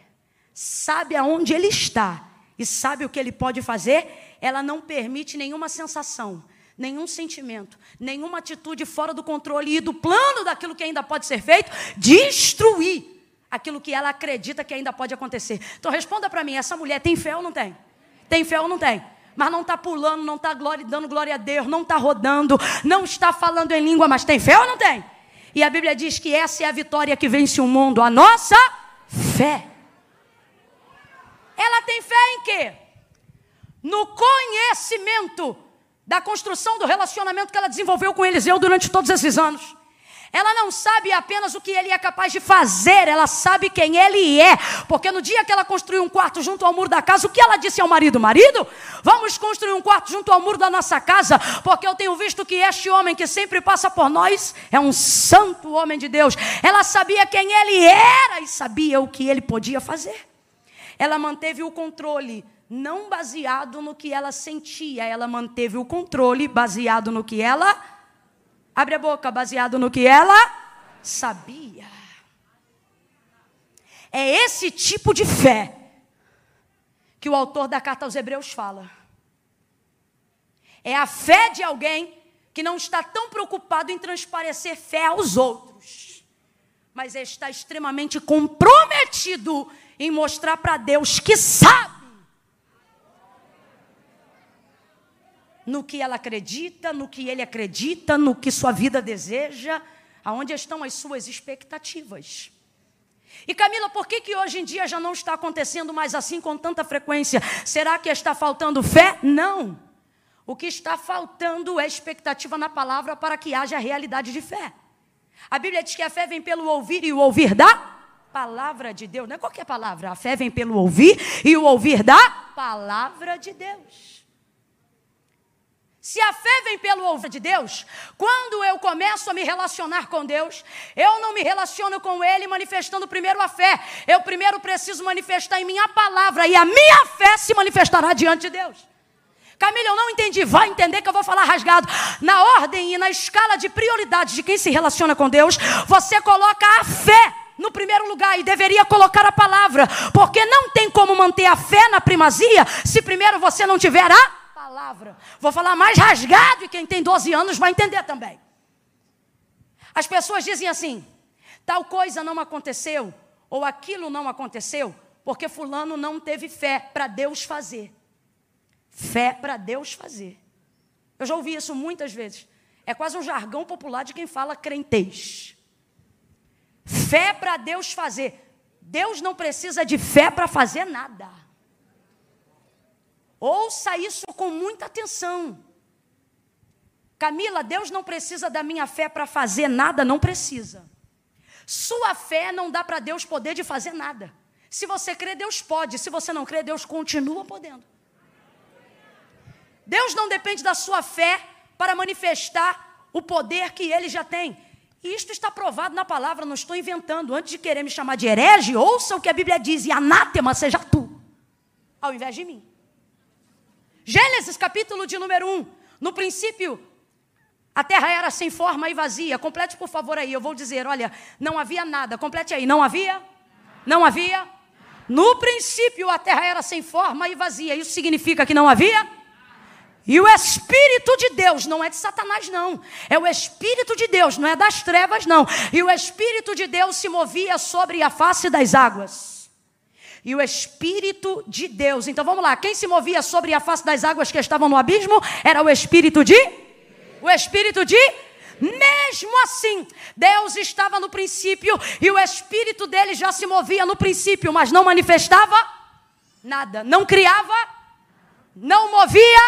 sabe aonde ele está e sabe o que ele pode fazer, ela não permite nenhuma sensação, nenhum sentimento, nenhuma atitude fora do controle e do plano daquilo que ainda pode ser feito, destruir aquilo que ela acredita que ainda pode acontecer. Então responda para mim, essa mulher tem fé ou não tem? Tem fé ou não tem? Mas não está pulando, não está dando glória a Deus, não está rodando, não está falando em língua, mas tem fé ou não tem? E a Bíblia diz que essa é a vitória que vence o mundo, a nossa fé. Ela tem fé em quê? No conhecimento da construção do relacionamento que ela desenvolveu com Eliseu durante todos esses anos. Ela não sabe apenas o que ele é capaz de fazer, ela sabe quem ele é. Porque no dia que ela construiu um quarto junto ao muro da casa, o que ela disse ao marido? Marido, vamos construir um quarto junto ao muro da nossa casa, porque eu tenho visto que este homem que sempre passa por nós é um santo homem de Deus. Ela sabia quem ele era e sabia o que ele podia fazer. Ela manteve o controle não baseado no que ela sentia, ela manteve o controle baseado no que ela Abre a boca, baseado no que ela sabia. É esse tipo de fé que o autor da carta aos Hebreus fala. É a fé de alguém que não está tão preocupado em transparecer fé aos outros, mas está extremamente comprometido em mostrar para Deus que sabe no que ela acredita, no que ele acredita, no que sua vida deseja, aonde estão as suas expectativas. E Camila, por que, que hoje em dia já não está acontecendo mais assim com tanta frequência? Será que está faltando fé? Não. O que está faltando é expectativa na palavra para que haja realidade de fé. A Bíblia diz que a fé vem pelo ouvir e o ouvir da palavra de Deus. Não é qualquer palavra. A fé vem pelo ouvir e o ouvir da palavra de Deus. Se a fé vem pelo ouvir de Deus, quando eu começo a me relacionar com Deus, eu não me relaciono com Ele manifestando primeiro a fé. Eu primeiro preciso manifestar em minha palavra e a minha fé se manifestará diante de Deus. Camila, eu não entendi. Vai entender que eu vou falar rasgado. Na ordem e na escala de prioridades de quem se relaciona com Deus, você coloca a fé no primeiro lugar e deveria colocar a palavra, porque não tem como manter a fé na primazia se primeiro você não tiver a palavra. Vou falar mais rasgado e quem tem 12 anos vai entender também. As pessoas dizem assim: tal coisa não aconteceu, ou aquilo não aconteceu, porque Fulano não teve fé para Deus fazer. Fé para Deus fazer. Eu já ouvi isso muitas vezes. É quase um jargão popular de quem fala crentez. Fé para Deus fazer. Deus não precisa de fé para fazer nada. Ouça isso com muita atenção. Camila, Deus não precisa da minha fé para fazer nada, não precisa. Sua fé não dá para Deus poder de fazer nada. Se você crê, Deus pode. Se você não crê, Deus continua podendo. Deus não depende da sua fé para manifestar o poder que ele já tem. E isto está provado na palavra, não estou inventando. Antes de querer me chamar de herege, ouça o que a Bíblia diz: e anátema seja tu, ao invés de mim. Gênesis capítulo de número 1. No princípio, a terra era sem forma e vazia. Complete, por favor, aí. Eu vou dizer: olha, não havia nada. Complete aí. Não havia? Não havia? No princípio, a terra era sem forma e vazia. Isso significa que não havia? E o Espírito de Deus não é de Satanás, não. É o Espírito de Deus, não é das trevas, não. E o Espírito de Deus se movia sobre a face das águas. E o Espírito de Deus. Então vamos lá, quem se movia sobre a face das águas que estavam no abismo era o Espírito de? O Espírito de? Mesmo assim, Deus estava no princípio e o Espírito dele já se movia no princípio, mas não manifestava nada, não criava, não movia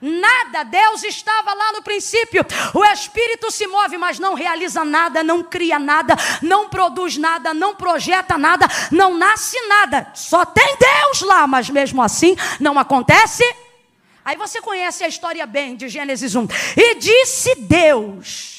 Nada, Deus estava lá no princípio. O Espírito se move, mas não realiza nada, não cria nada, não produz nada, não projeta nada, não nasce nada. Só tem Deus lá, mas mesmo assim não acontece. Aí você conhece a história bem de Gênesis 1. E disse Deus.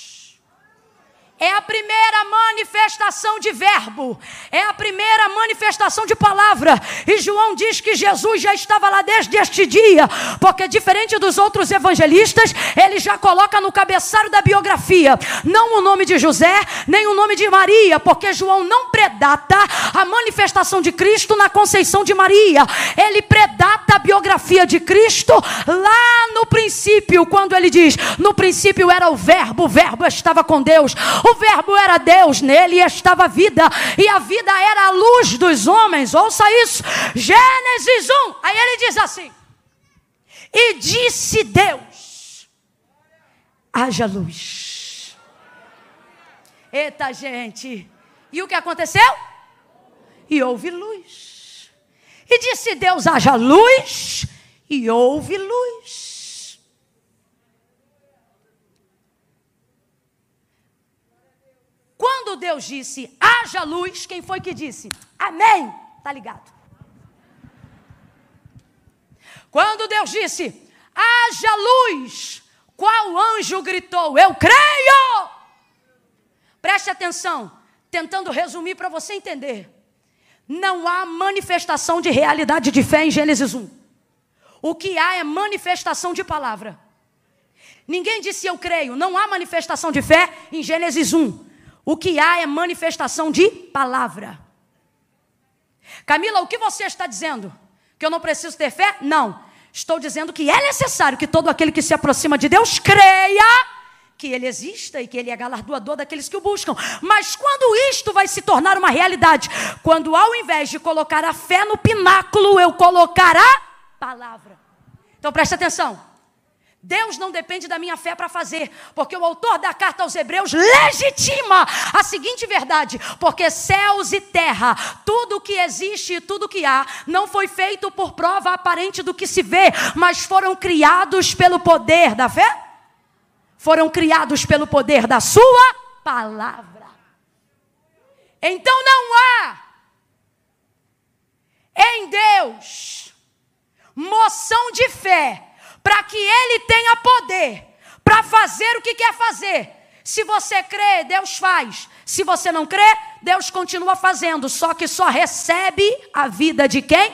É a primeira manifestação de verbo, é a primeira manifestação de palavra. E João diz que Jesus já estava lá desde este dia, porque diferente dos outros evangelistas, ele já coloca no cabeçalho da biografia não o nome de José, nem o nome de Maria, porque João não predata a manifestação de Cristo na conceição de Maria. Ele predata a biografia de Cristo lá no princípio, quando ele diz: "No princípio era o verbo, o verbo estava com Deus". O Verbo era Deus, nele estava a vida, e a vida era a luz dos homens. Ouça isso, Gênesis 1. Aí ele diz assim: E disse Deus: haja luz. Eita, gente. E o que aconteceu? E houve luz. E disse Deus: haja luz, e houve luz. Quando Deus disse, haja luz, quem foi que disse? Amém. Tá ligado? Quando Deus disse, haja luz, qual anjo gritou? Eu creio. Preste atenção, tentando resumir para você entender. Não há manifestação de realidade de fé em Gênesis 1. O que há é manifestação de palavra. Ninguém disse eu creio, não há manifestação de fé em Gênesis 1. O que há é manifestação de palavra. Camila, o que você está dizendo? Que eu não preciso ter fé? Não. Estou dizendo que é necessário que todo aquele que se aproxima de Deus creia que Ele exista e que Ele é galardoador daqueles que o buscam. Mas quando isto vai se tornar uma realidade? Quando ao invés de colocar a fé no pináculo, eu colocar a palavra. Então preste atenção. Deus não depende da minha fé para fazer, porque o autor da carta aos Hebreus legitima a seguinte verdade: porque céus e terra, tudo que existe e tudo que há, não foi feito por prova aparente do que se vê, mas foram criados pelo poder da fé? Foram criados pelo poder da Sua palavra. Então não há em Deus moção de fé para que ele tenha poder para fazer o que quer fazer. Se você crê, Deus faz. Se você não crê, Deus continua fazendo. Só que só recebe a vida de quem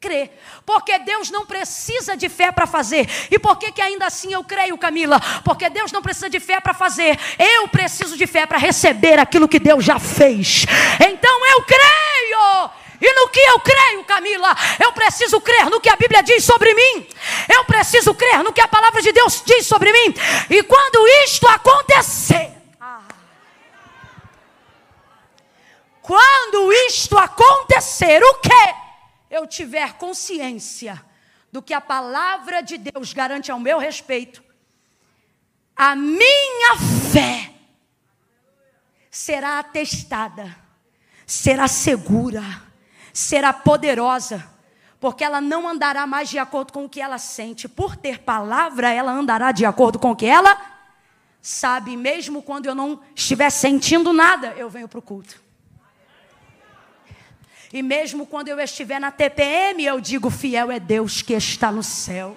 crê. Porque Deus não precisa de fé para fazer. E por que, que ainda assim eu creio, Camila? Porque Deus não precisa de fé para fazer. Eu preciso de fé para receber aquilo que Deus já fez. Então eu creio. E no que eu creio, Camila, eu preciso crer no que a Bíblia diz sobre mim. Eu preciso crer no que a palavra de Deus diz sobre mim. E quando isto acontecer, quando isto acontecer, o que? Eu tiver consciência do que a palavra de Deus garante ao meu respeito, a minha fé será atestada, será segura será poderosa, porque ela não andará mais de acordo com o que ela sente. Por ter palavra, ela andará de acordo com o que ela sabe. Mesmo quando eu não estiver sentindo nada, eu venho para o culto. E mesmo quando eu estiver na TPM, eu digo: fiel é Deus que está no céu.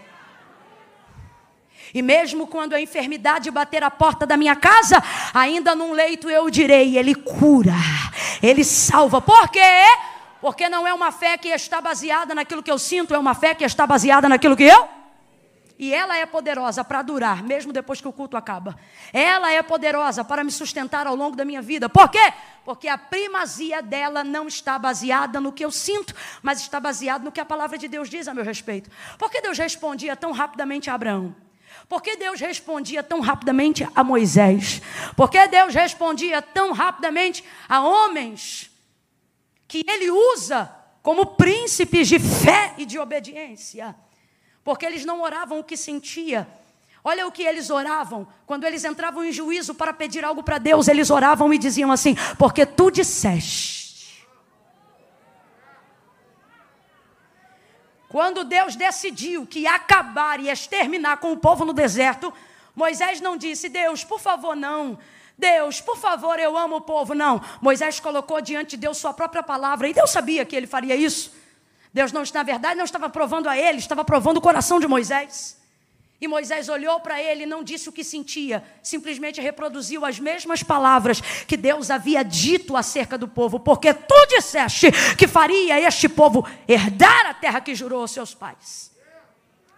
E mesmo quando a enfermidade bater a porta da minha casa, ainda num leito eu direi: Ele cura, Ele salva. Por quê? Porque não é uma fé que está baseada naquilo que eu sinto, é uma fé que está baseada naquilo que eu. E ela é poderosa para durar, mesmo depois que o culto acaba. Ela é poderosa para me sustentar ao longo da minha vida. Por quê? Porque a primazia dela não está baseada no que eu sinto, mas está baseada no que a palavra de Deus diz a meu respeito. Por que Deus respondia tão rapidamente a Abraão? Por que Deus respondia tão rapidamente a Moisés? Por que Deus respondia tão rapidamente a homens que ele usa como príncipes de fé e de obediência, porque eles não oravam o que sentia. Olha o que eles oravam. Quando eles entravam em juízo para pedir algo para Deus, eles oravam e diziam assim: Porque tu disseste. Quando Deus decidiu que ia acabar e exterminar com o povo no deserto, Moisés não disse: Deus, por favor, não. Deus, por favor, eu amo o povo. Não. Moisés colocou diante de Deus sua própria palavra e Deus sabia que ele faria isso. Deus, não, na verdade, não estava provando a ele, estava provando o coração de Moisés. E Moisés olhou para ele e não disse o que sentia, simplesmente reproduziu as mesmas palavras que Deus havia dito acerca do povo, porque tu disseste que faria este povo herdar a terra que jurou aos seus pais.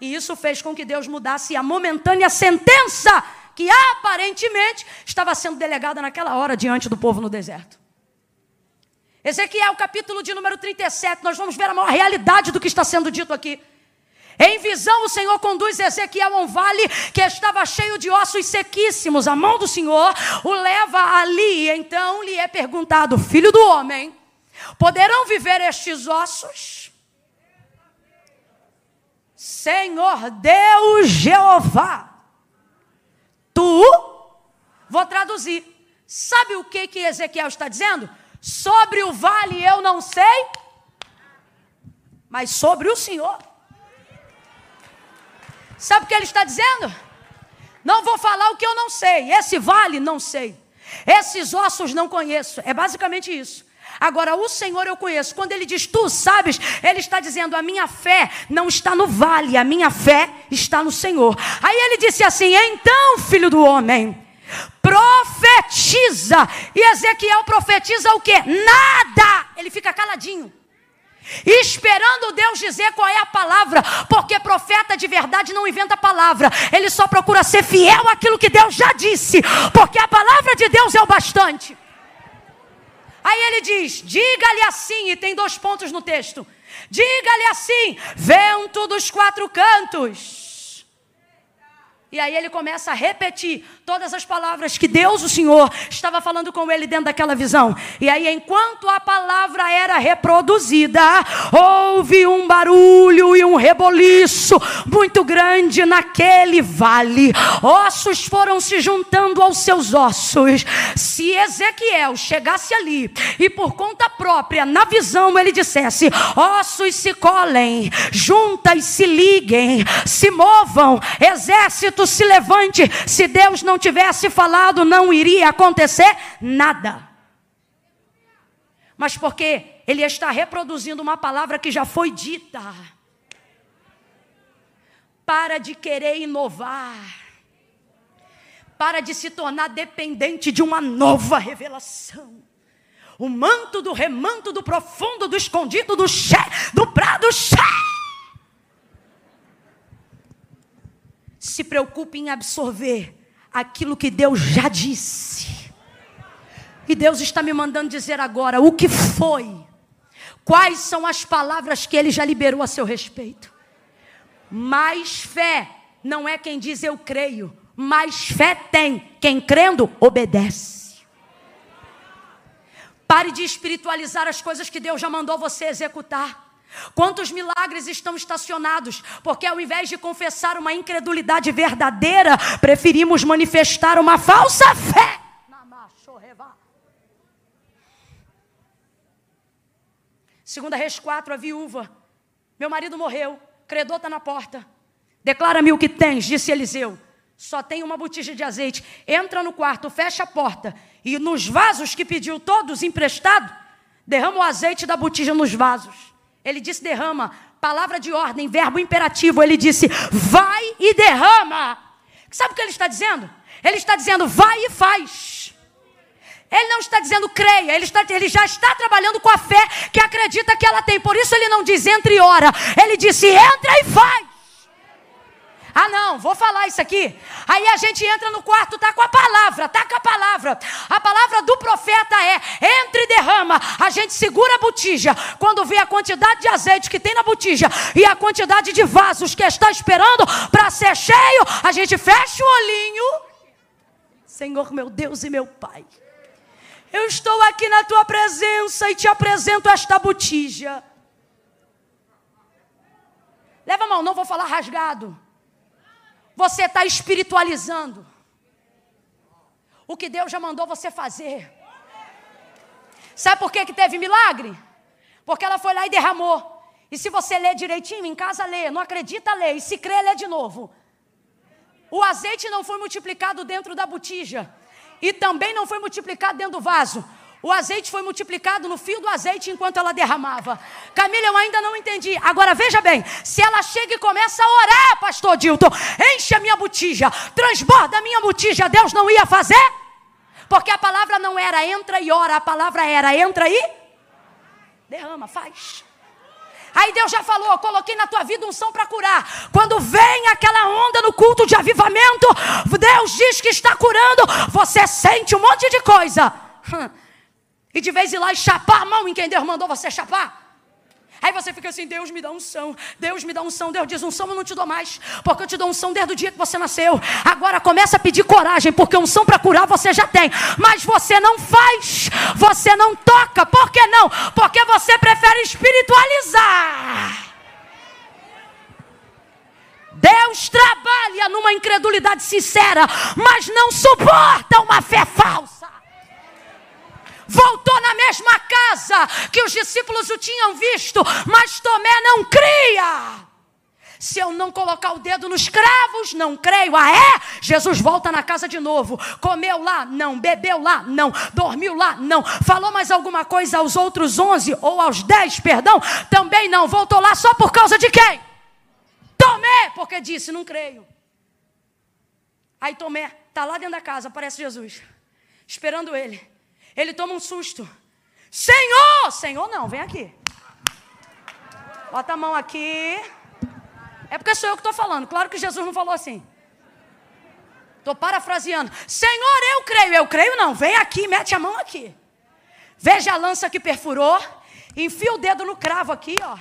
E isso fez com que Deus mudasse a momentânea sentença que aparentemente estava sendo delegada naquela hora diante do povo no deserto. Ezequiel, capítulo de número 37, nós vamos ver a maior realidade do que está sendo dito aqui. Em visão, o Senhor conduz Ezequiel a um vale que estava cheio de ossos sequíssimos. A mão do Senhor o leva ali. Então lhe é perguntado: Filho do homem, poderão viver estes ossos? Senhor Deus Jeová, tu, vou traduzir. Sabe o que que Ezequiel está dizendo? Sobre o vale eu não sei, mas sobre o Senhor. Sabe o que ele está dizendo? Não vou falar o que eu não sei. Esse vale, não sei. Esses ossos, não conheço. É basicamente isso. Agora, o Senhor eu conheço. Quando ele diz tu sabes, ele está dizendo: a minha fé não está no vale, a minha fé está no Senhor. Aí ele disse assim: então, filho do homem, profetiza. E Ezequiel profetiza o que? Nada. Ele fica caladinho esperando Deus dizer qual é a palavra, porque profeta de verdade não inventa palavra, ele só procura ser fiel àquilo que Deus já disse, porque a palavra de Deus é o bastante. Aí ele diz: diga-lhe assim, e tem dois pontos no texto: diga-lhe assim, vento dos quatro cantos e aí ele começa a repetir todas as palavras que Deus, o Senhor, estava falando com ele dentro daquela visão. E aí, enquanto a palavra era reproduzida, houve um barulho e um reboliço muito grande naquele vale. Ossos foram se juntando aos seus ossos. Se Ezequiel chegasse ali e por conta própria, na visão, ele dissesse: ossos se colhem, juntas se liguem, se movam, exércitos se levante. Se Deus não tivesse falado, não iria acontecer nada. Mas porque ele está reproduzindo uma palavra que já foi dita. Para de querer inovar. Para de se tornar dependente de uma nova revelação. O manto do remanto, do profundo, do escondido, do ché, do prado ché se preocupe em absorver aquilo que Deus já disse. E Deus está me mandando dizer agora o que foi. Quais são as palavras que ele já liberou a seu respeito? Mais fé não é quem diz eu creio, mais fé tem quem crendo obedece. Pare de espiritualizar as coisas que Deus já mandou você executar. Quantos milagres estão estacionados? Porque ao invés de confessar uma incredulidade verdadeira, preferimos manifestar uma falsa fé. Segunda Reis 4, a viúva. Meu marido morreu, credor está na porta. Declara-me o que tens, disse Eliseu. Só tem uma botija de azeite. Entra no quarto, fecha a porta. E nos vasos que pediu todos emprestado, derrama o azeite da botija nos vasos. Ele disse derrama, palavra de ordem, verbo imperativo. Ele disse vai e derrama. Sabe o que ele está dizendo? Ele está dizendo vai e faz. Ele não está dizendo creia, ele, está, ele já está trabalhando com a fé que acredita que ela tem. Por isso ele não diz entre e ora, ele disse entra e faz. Ah, não, vou falar isso aqui. Aí a gente entra no quarto, tá com a palavra, tá com a palavra. A palavra do profeta é: entre e derrama. A gente segura a botija. Quando vê a quantidade de azeite que tem na botija e a quantidade de vasos que está esperando para ser cheio, a gente fecha o olhinho. Senhor, meu Deus e meu Pai. Eu estou aqui na tua presença e te apresento esta botija. Leva a mão, não vou falar rasgado. Você está espiritualizando o que Deus já mandou você fazer. Sabe por que, que teve milagre? Porque ela foi lá e derramou. E se você ler direitinho, em casa lê, não acredita, lê. E se crê, lê de novo. O azeite não foi multiplicado dentro da botija. E também não foi multiplicado dentro do vaso. O azeite foi multiplicado no fio do azeite enquanto ela derramava. Camila, eu ainda não entendi. Agora veja bem: se ela chega e começa a orar, pastor Dilton, enche a minha botija, transborda a minha botija, Deus não ia fazer? Porque a palavra não era entra e ora, a palavra era entra e derrama, faz. Aí Deus já falou, coloquei na tua vida unção para curar. Quando vem aquela onda no culto de avivamento, Deus diz que está curando, você sente um monte de coisa. Hum. E de vez em lá chapar a mão em quem Deus mandou você chapar. Aí você fica assim, Deus me dá unção, Deus me dá unção, Deus diz unção eu não te dou mais, porque eu te dou unção desde o dia que você nasceu. Agora começa a pedir coragem, porque unção para curar você já tem, mas você não faz, você não toca, por que não? Porque você prefere espiritualizar. Deus trabalha numa incredulidade sincera, mas não suporta uma fé falsa voltou na mesma casa que os discípulos o tinham visto, mas Tomé não cria. Se eu não colocar o dedo nos cravos, não creio. Ah, é? Jesus volta na casa de novo. Comeu lá? Não. Bebeu lá? Não. Dormiu lá? Não. Falou mais alguma coisa aos outros onze ou aos dez, perdão? Também não. Voltou lá só por causa de quem? Tomé, porque disse: Não creio. Aí Tomé está lá dentro da casa, aparece Jesus, esperando ele. Ele toma um susto. Senhor! Senhor não, vem aqui. Bota a mão aqui. É porque sou eu que estou falando. Claro que Jesus não falou assim. Estou parafraseando. Senhor, eu creio. Eu creio não. Vem aqui, mete a mão aqui. Veja a lança que perfurou. Enfia o dedo no cravo aqui, ó.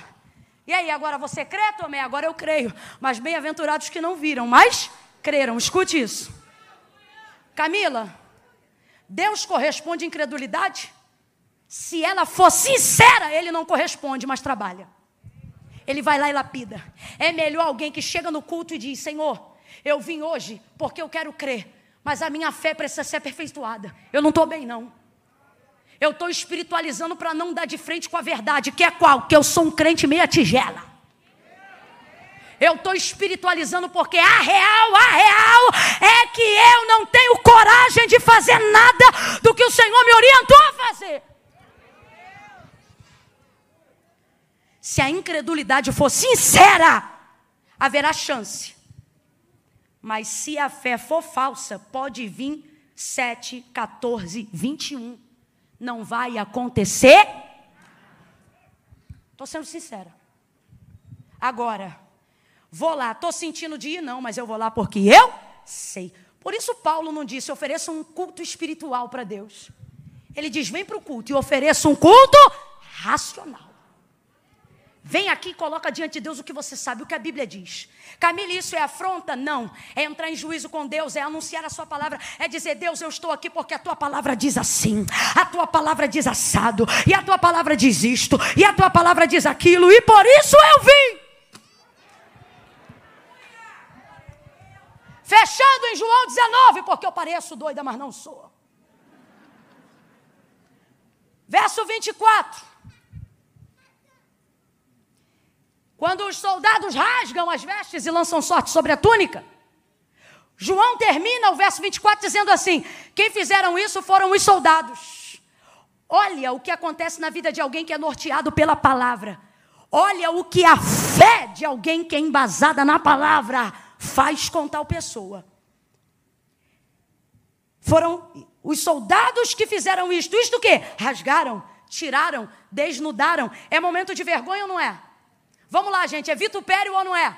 E aí, agora você crê, Tomé? Agora eu creio. Mas bem-aventurados que não viram, mas creram. Escute isso. Camila, Deus corresponde à incredulidade? Se ela for sincera, ele não corresponde, mas trabalha. Ele vai lá e lapida. É melhor alguém que chega no culto e diz: Senhor, eu vim hoje porque eu quero crer, mas a minha fé precisa ser aperfeiçoada. Eu não estou bem, não. Eu estou espiritualizando para não dar de frente com a verdade, que é qual? Que eu sou um crente meia tigela. Eu estou espiritualizando porque a real, a real é que eu não tenho coragem de fazer nada do que o Senhor me orientou a fazer. Se a incredulidade for sincera, haverá chance. Mas se a fé for falsa, pode vir 7, 14, 21. Não vai acontecer. Estou sendo sincera. Agora, Vou lá, estou sentindo de ir, não, mas eu vou lá porque eu sei. Por isso, Paulo não disse: ofereça um culto espiritual para Deus. Ele diz: vem para o culto e ofereça um culto racional. Vem aqui e coloca diante de Deus o que você sabe, o que a Bíblia diz. Camille, isso é afronta? Não. É entrar em juízo com Deus, é anunciar a sua palavra, é dizer, Deus, eu estou aqui porque a tua palavra diz assim, a tua palavra diz assado, e a tua palavra diz isto, e a tua palavra diz aquilo, e por isso eu vim. Fechando em João 19, porque eu pareço doida, mas não sou. Verso 24. Quando os soldados rasgam as vestes e lançam sorte sobre a túnica, João termina o verso 24 dizendo assim: Quem fizeram isso foram os soldados. Olha o que acontece na vida de alguém que é norteado pela palavra. Olha o que a fé de alguém que é embasada na palavra faz com tal pessoa. Foram os soldados que fizeram isto. Isto o quê? Rasgaram, tiraram, desnudaram. É momento de vergonha ou não é? Vamos lá, gente. É vitupério ou não é?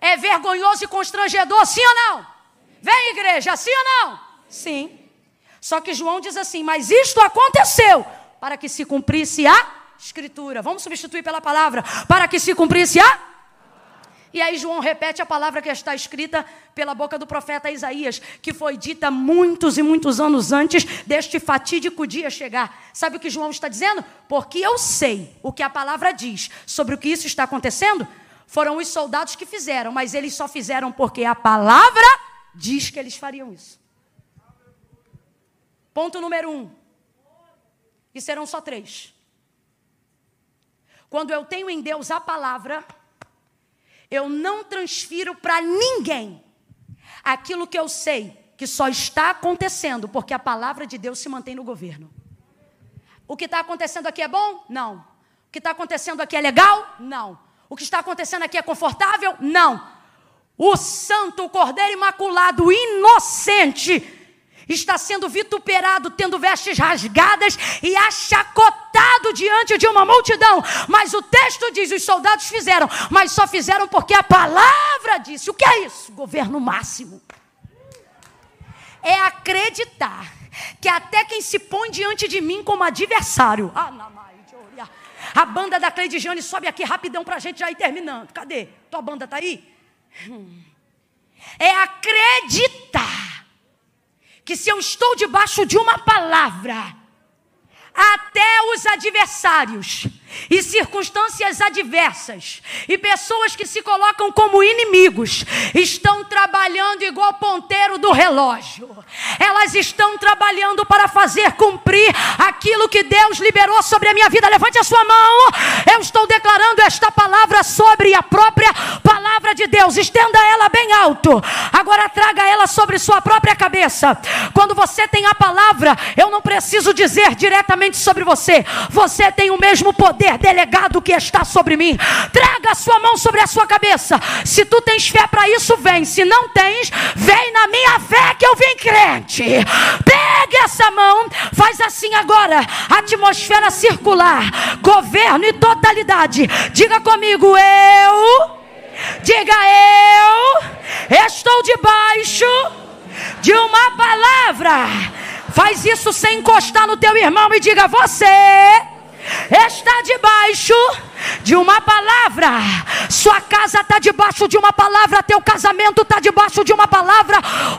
É vergonhoso e constrangedor, sim ou não? Vem, igreja, sim ou não? Sim. Só que João diz assim: Mas isto aconteceu para que se cumprisse a Escritura. Vamos substituir pela palavra: Para que se cumprisse a e aí João repete a palavra que está escrita pela boca do profeta Isaías, que foi dita muitos e muitos anos antes deste fatídico dia chegar. Sabe o que João está dizendo? Porque eu sei o que a palavra diz sobre o que isso está acontecendo, Foram os soldados que fizeram, mas eles só fizeram porque a palavra diz que eles fariam isso. Ponto número um. E serão só três. Quando eu tenho em Deus a palavra, eu não transfiro para ninguém aquilo que eu sei que só está acontecendo porque a palavra de Deus se mantém no governo. O que está acontecendo aqui é bom? Não. O que está acontecendo aqui é legal? Não. O que está acontecendo aqui é confortável? Não. O santo, o cordeiro imaculado, inocente, está sendo vituperado, tendo vestes rasgadas e achacotado diante de uma multidão. Mas o texto diz: os soldados fizeram, mas só fizeram porque a palavra disse. O que é isso? Governo máximo. É acreditar que até quem se põe diante de mim como adversário. A banda da Cleide Jane sobe aqui rapidão para a gente já ir terminando. Cadê? Tua banda tá aí? Hum. É acreditar que se eu estou debaixo de uma palavra, até os adversários e circunstâncias adversas e pessoas que se colocam como inimigos estão trabalhando igual ponteiro do relógio. Elas estão trabalhando para fazer cumprir aquilo que Deus liberou sobre a minha vida. Levante a sua mão. Eu estou declarando esta palavra sobre a própria palavra de Deus. Estenda ela bem alto. Agora traga ela sobre sua própria cabeça. Quando você tem a palavra, eu não preciso dizer diretamente sobre você. Você tem o mesmo poder poder delegado que está sobre mim. Traga a sua mão sobre a sua cabeça. Se tu tens fé para isso, vem. Se não tens, vem na minha fé que eu vim crente. Pegue essa mão, faz assim agora. Atmosfera circular, governo e totalidade. Diga comigo, eu. Diga eu. Estou debaixo de uma palavra. Faz isso sem encostar no teu irmão e diga: Você está debaixo de uma palavra. Sua casa está debaixo de uma palavra, teu casamento está debaixo de uma palavra,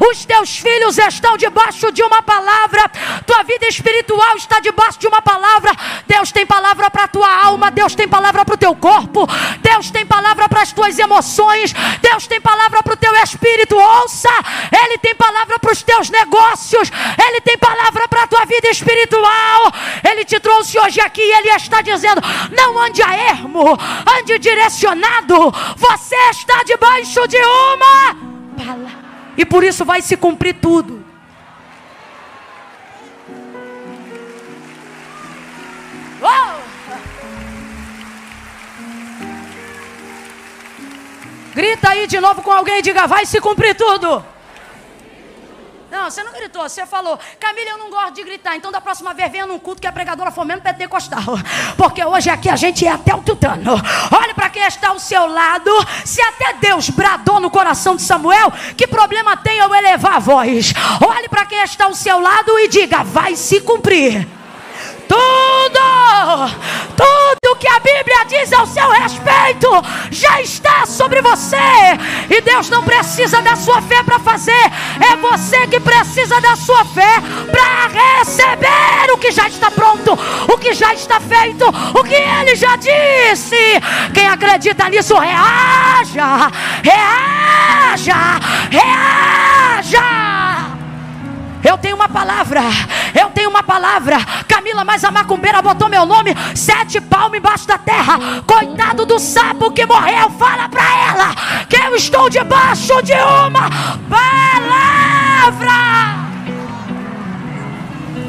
os teus filhos estão debaixo de uma palavra, tua vida espiritual está debaixo de uma palavra. Deus tem palavra para tua alma, Deus tem palavra para o teu corpo, Deus tem palavra para as tuas emoções, Deus tem palavra para o teu espírito. Ouça, Ele tem palavra para os teus negócios, Ele tem palavra para a tua vida espiritual. Ele te trouxe hoje aqui e Ele está dizendo: não ande a ermo, ande direcionado. Você está debaixo de uma palavra. E por isso vai se cumprir tudo. Grita aí de novo com alguém e diga: vai se cumprir tudo. Não, você não gritou, você falou, Camila, eu não gosto de gritar, então da próxima vez venha num culto que a pregadora for mesmo pentecostal. Porque hoje aqui a gente é até o tutano. Olhe para quem está ao seu lado. Se até Deus bradou no coração de Samuel, que problema tem eu elevar a voz? Olhe para quem está ao seu lado e diga: vai se cumprir tudo, tudo que a Bíblia diz ao seu respeito já está sobre você. E Deus não precisa da sua fé para fazer, é você que precisa da sua fé para receber o que já está pronto, o que já está feito, o que Ele já disse. Quem acredita nisso, reaja, reaja, reaja. Eu tenho uma palavra, eu tenho uma palavra. Camila, mas a macumbeira botou meu nome sete palmos embaixo da terra. Coitado do sapo que morreu, fala para ela que eu estou debaixo de uma palavra.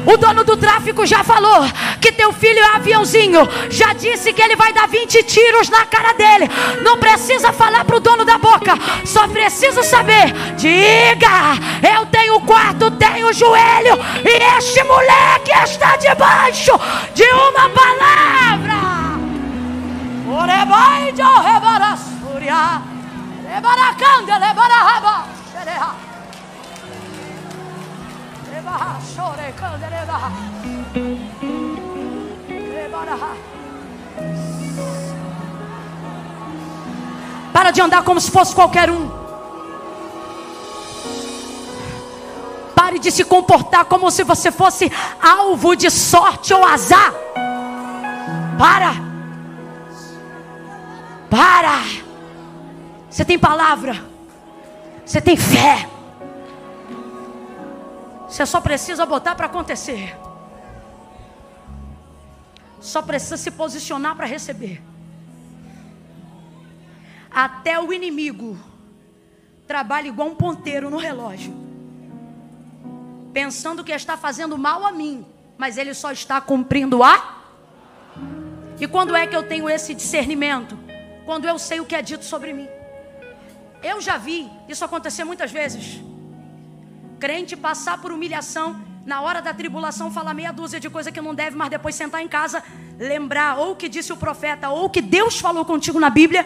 O dono do tráfico já falou que teu filho é aviãozinho. Já disse que ele vai dar 20 tiros na cara dele. Não precisa falar para o dono da boca. Só preciso saber. Diga: Eu tenho quarto, tenho joelho. E este moleque está debaixo de uma palavra. Orebai de Orebarasuria. Rebaracanda, Rebarahaba. Para de andar como se fosse qualquer um. Pare de se comportar como se você fosse alvo de sorte ou azar. Para. Para. Você tem palavra. Você tem fé. Você só precisa botar para acontecer. Só precisa se posicionar para receber. Até o inimigo trabalha igual um ponteiro no relógio, pensando que está fazendo mal a mim, mas ele só está cumprindo a. E quando é que eu tenho esse discernimento? Quando eu sei o que é dito sobre mim. Eu já vi isso acontecer muitas vezes. Crente passar por humilhação, na hora da tribulação falar meia dúzia de coisa que não deve, mas depois sentar em casa, lembrar ou o que disse o profeta, ou o que Deus falou contigo na Bíblia,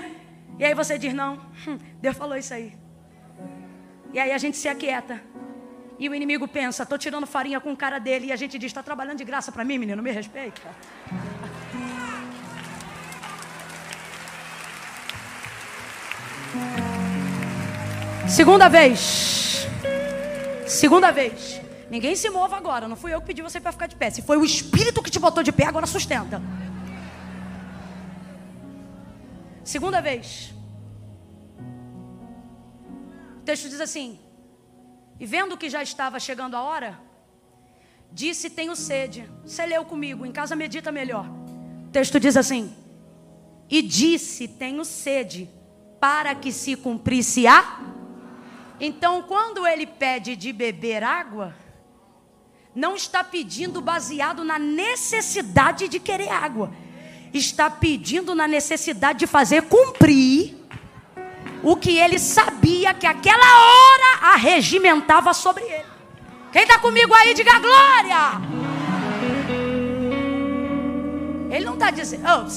e aí você diz: Não, hum, Deus falou isso aí. E aí a gente se aquieta. E o inimigo pensa: Estou tirando farinha com o cara dele. E a gente diz: Está trabalhando de graça para mim, menino, me respeita. Segunda vez. Segunda vez. Ninguém se mova agora. Não fui eu que pedi você para ficar de pé. Se foi o Espírito que te botou de pé, agora sustenta. Segunda vez. O texto diz assim: E vendo que já estava chegando a hora, disse: Tenho sede. Você leu comigo, em casa medita melhor. O texto diz assim: E disse: Tenho sede, para que se cumprisse a então, quando ele pede de beber água, não está pedindo baseado na necessidade de querer água, está pedindo na necessidade de fazer cumprir o que ele sabia que aquela hora arregimentava sobre ele. Quem está comigo aí, diga glória. Ele não está dizendo, oh,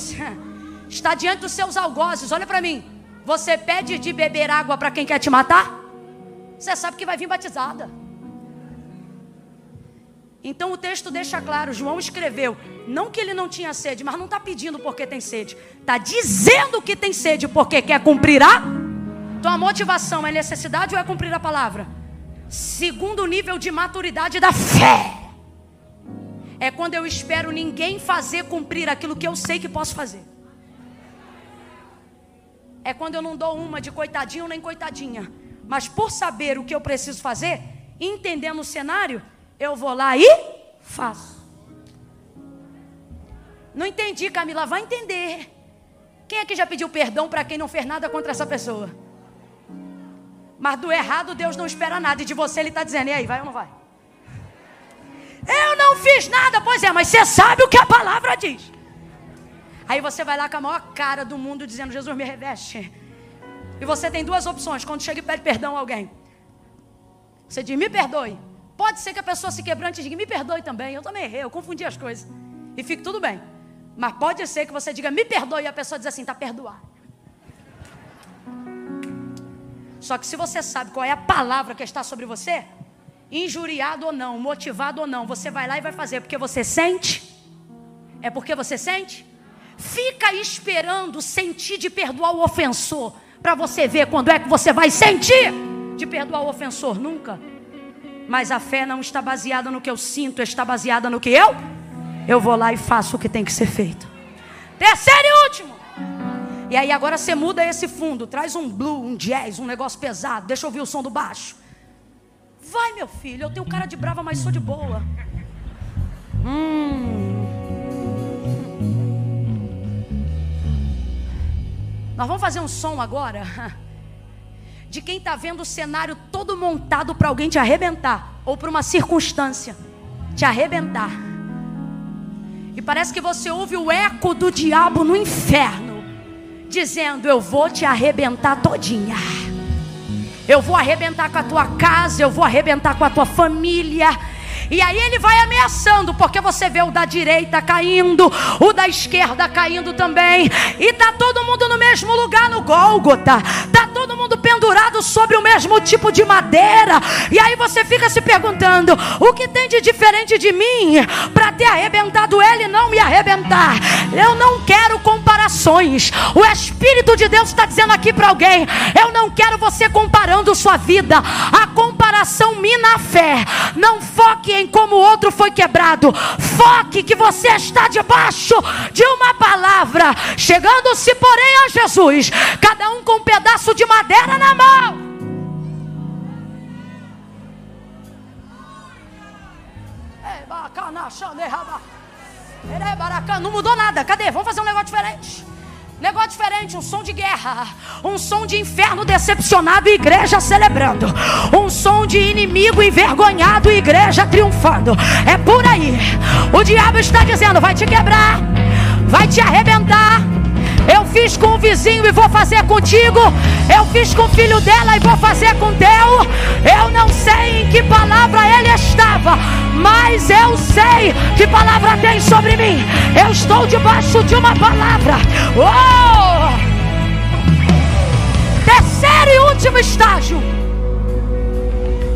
está diante dos seus algozes, olha para mim. Você pede de beber água para quem quer te matar? Você sabe que vai vir batizada. Então o texto deixa claro: João escreveu, não que ele não tinha sede, mas não está pedindo porque tem sede, está dizendo que tem sede porque quer cumprir a. Tua motivação é necessidade ou é cumprir a palavra? Segundo nível de maturidade da fé. É quando eu espero ninguém fazer cumprir aquilo que eu sei que posso fazer. É quando eu não dou uma de coitadinho nem coitadinha mas por saber o que eu preciso fazer, entendendo o cenário, eu vou lá e faço. Não entendi, Camila, vai entender. Quem que já pediu perdão para quem não fez nada contra essa pessoa? Mas do errado Deus não espera nada. E de você Ele está dizendo: e aí, vai ou não vai? Eu não fiz nada, pois é, mas você sabe o que a palavra diz. Aí você vai lá com a maior cara do mundo dizendo: Jesus me reveste. E você tem duas opções quando chega e pede perdão a alguém. Você diz, me perdoe. Pode ser que a pessoa se quebrante e diga, me perdoe também. Eu também errei, eu confundi as coisas. E fique tudo bem. Mas pode ser que você diga, me perdoe, e a pessoa diz assim, está perdoado. Só que se você sabe qual é a palavra que está sobre você, injuriado ou não, motivado ou não, você vai lá e vai fazer porque você sente. É porque você sente? Fica esperando sentir de perdoar o ofensor para você ver quando é que você vai sentir de perdoar o ofensor. Nunca. Mas a fé não está baseada no que eu sinto, está baseada no que eu. Eu vou lá e faço o que tem que ser feito. Terceiro e último. E aí agora você muda esse fundo, traz um blue, um jazz, um negócio pesado, deixa eu ouvir o som do baixo. Vai, meu filho, eu tenho cara de brava, mas sou de boa. Hum. Nós vamos fazer um som agora de quem está vendo o cenário todo montado para alguém te arrebentar ou para uma circunstância te arrebentar. E parece que você ouve o eco do diabo no inferno dizendo: Eu vou te arrebentar todinha. Eu vou arrebentar com a tua casa, eu vou arrebentar com a tua família. E aí ele vai ameaçando, porque você vê o da direita caindo, o da esquerda caindo também. E tá todo mundo no mesmo lugar no Gólgota. Tá todo mundo pendurado sobre o mesmo tipo de madeira. E aí você fica se perguntando: o que tem de diferente de mim para ter arrebentado ele e não me arrebentar? Eu não quero comparações. O Espírito de Deus está dizendo aqui para alguém: eu não quero você comparando sua vida. A comparação comparação mina a fé. Não foque em como o outro foi quebrado. Foque que você está debaixo de uma palavra. Chegando-se, porém, a Jesus, cada um com um pedaço de madeira na mão. Não mudou nada. Cadê? Vamos fazer um negócio diferente. Negócio diferente, um som de guerra, um som de inferno decepcionado e igreja celebrando, um som de inimigo envergonhado e igreja triunfando. É por aí. O diabo está dizendo: vai te quebrar, vai te arrebentar. Eu fiz com o vizinho e vou fazer contigo. Eu fiz com o filho dela e vou fazer com teu. Eu não sei em que palavra ele estava, mas eu sei que palavra tem sobre mim. Eu estou debaixo de uma palavra. Oh! Terceiro e último estágio.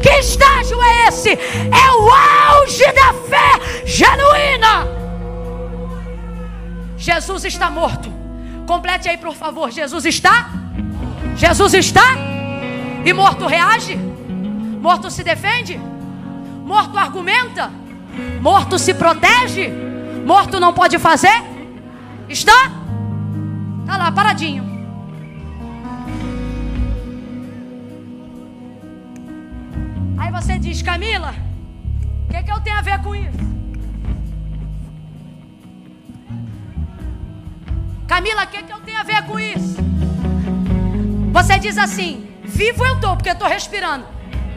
Que estágio é esse? É o auge da fé genuína. Jesus está morto. Complete aí, por favor. Jesus está? Jesus está? E morto reage? Morto se defende? Morto argumenta? Morto se protege? Morto não pode fazer? Está? Está lá, paradinho. Aí você diz, Camila, o que, que eu tenho a ver com isso? Camila, o que, que eu tenho a ver com isso? Você diz assim: vivo eu estou, porque eu estou respirando.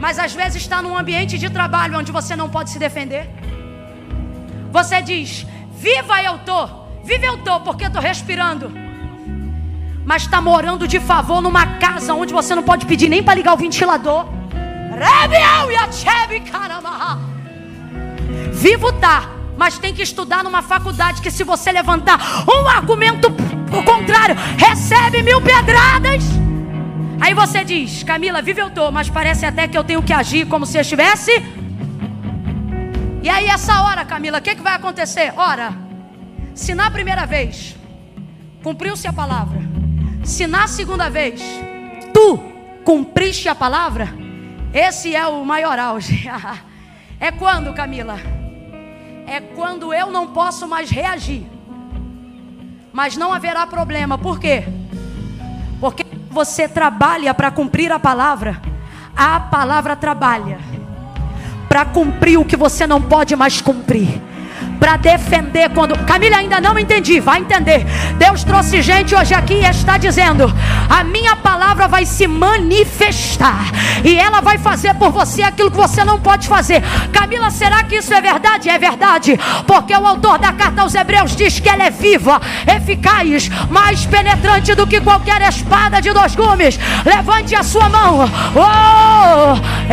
Mas às vezes está num ambiente de trabalho onde você não pode se defender. Você diz: viva eu estou, viva eu estou, porque eu estou respirando. Mas está morando de favor numa casa onde você não pode pedir nem para ligar o ventilador. Vivo tá, mas tem que estudar numa faculdade que se você levantar um argumento contrário, recebe mil pedradas. Aí você diz, Camila, vive eu tô, mas parece até que eu tenho que agir como se eu estivesse. E aí essa hora, Camila, o que, que vai acontecer? Ora, se na primeira vez cumpriu-se a palavra, se na segunda vez tu cumpriste a palavra, esse é o maior auge. é quando, Camila? É quando eu não posso mais reagir. Mas não haverá problema, por quê? Porque você trabalha para cumprir a palavra, a palavra trabalha para cumprir o que você não pode mais cumprir para defender quando. Camila, ainda não entendi, vai entender. Deus trouxe gente hoje aqui e está dizendo: a minha palavra vai se manifestar e ela vai fazer por você aquilo que você não pode fazer. Camila, será que isso é verdade? É verdade, porque o autor da carta aos Hebreus diz que ela é viva, eficaz, mais penetrante do que qualquer espada de dois gumes. Levante a sua mão. Oh,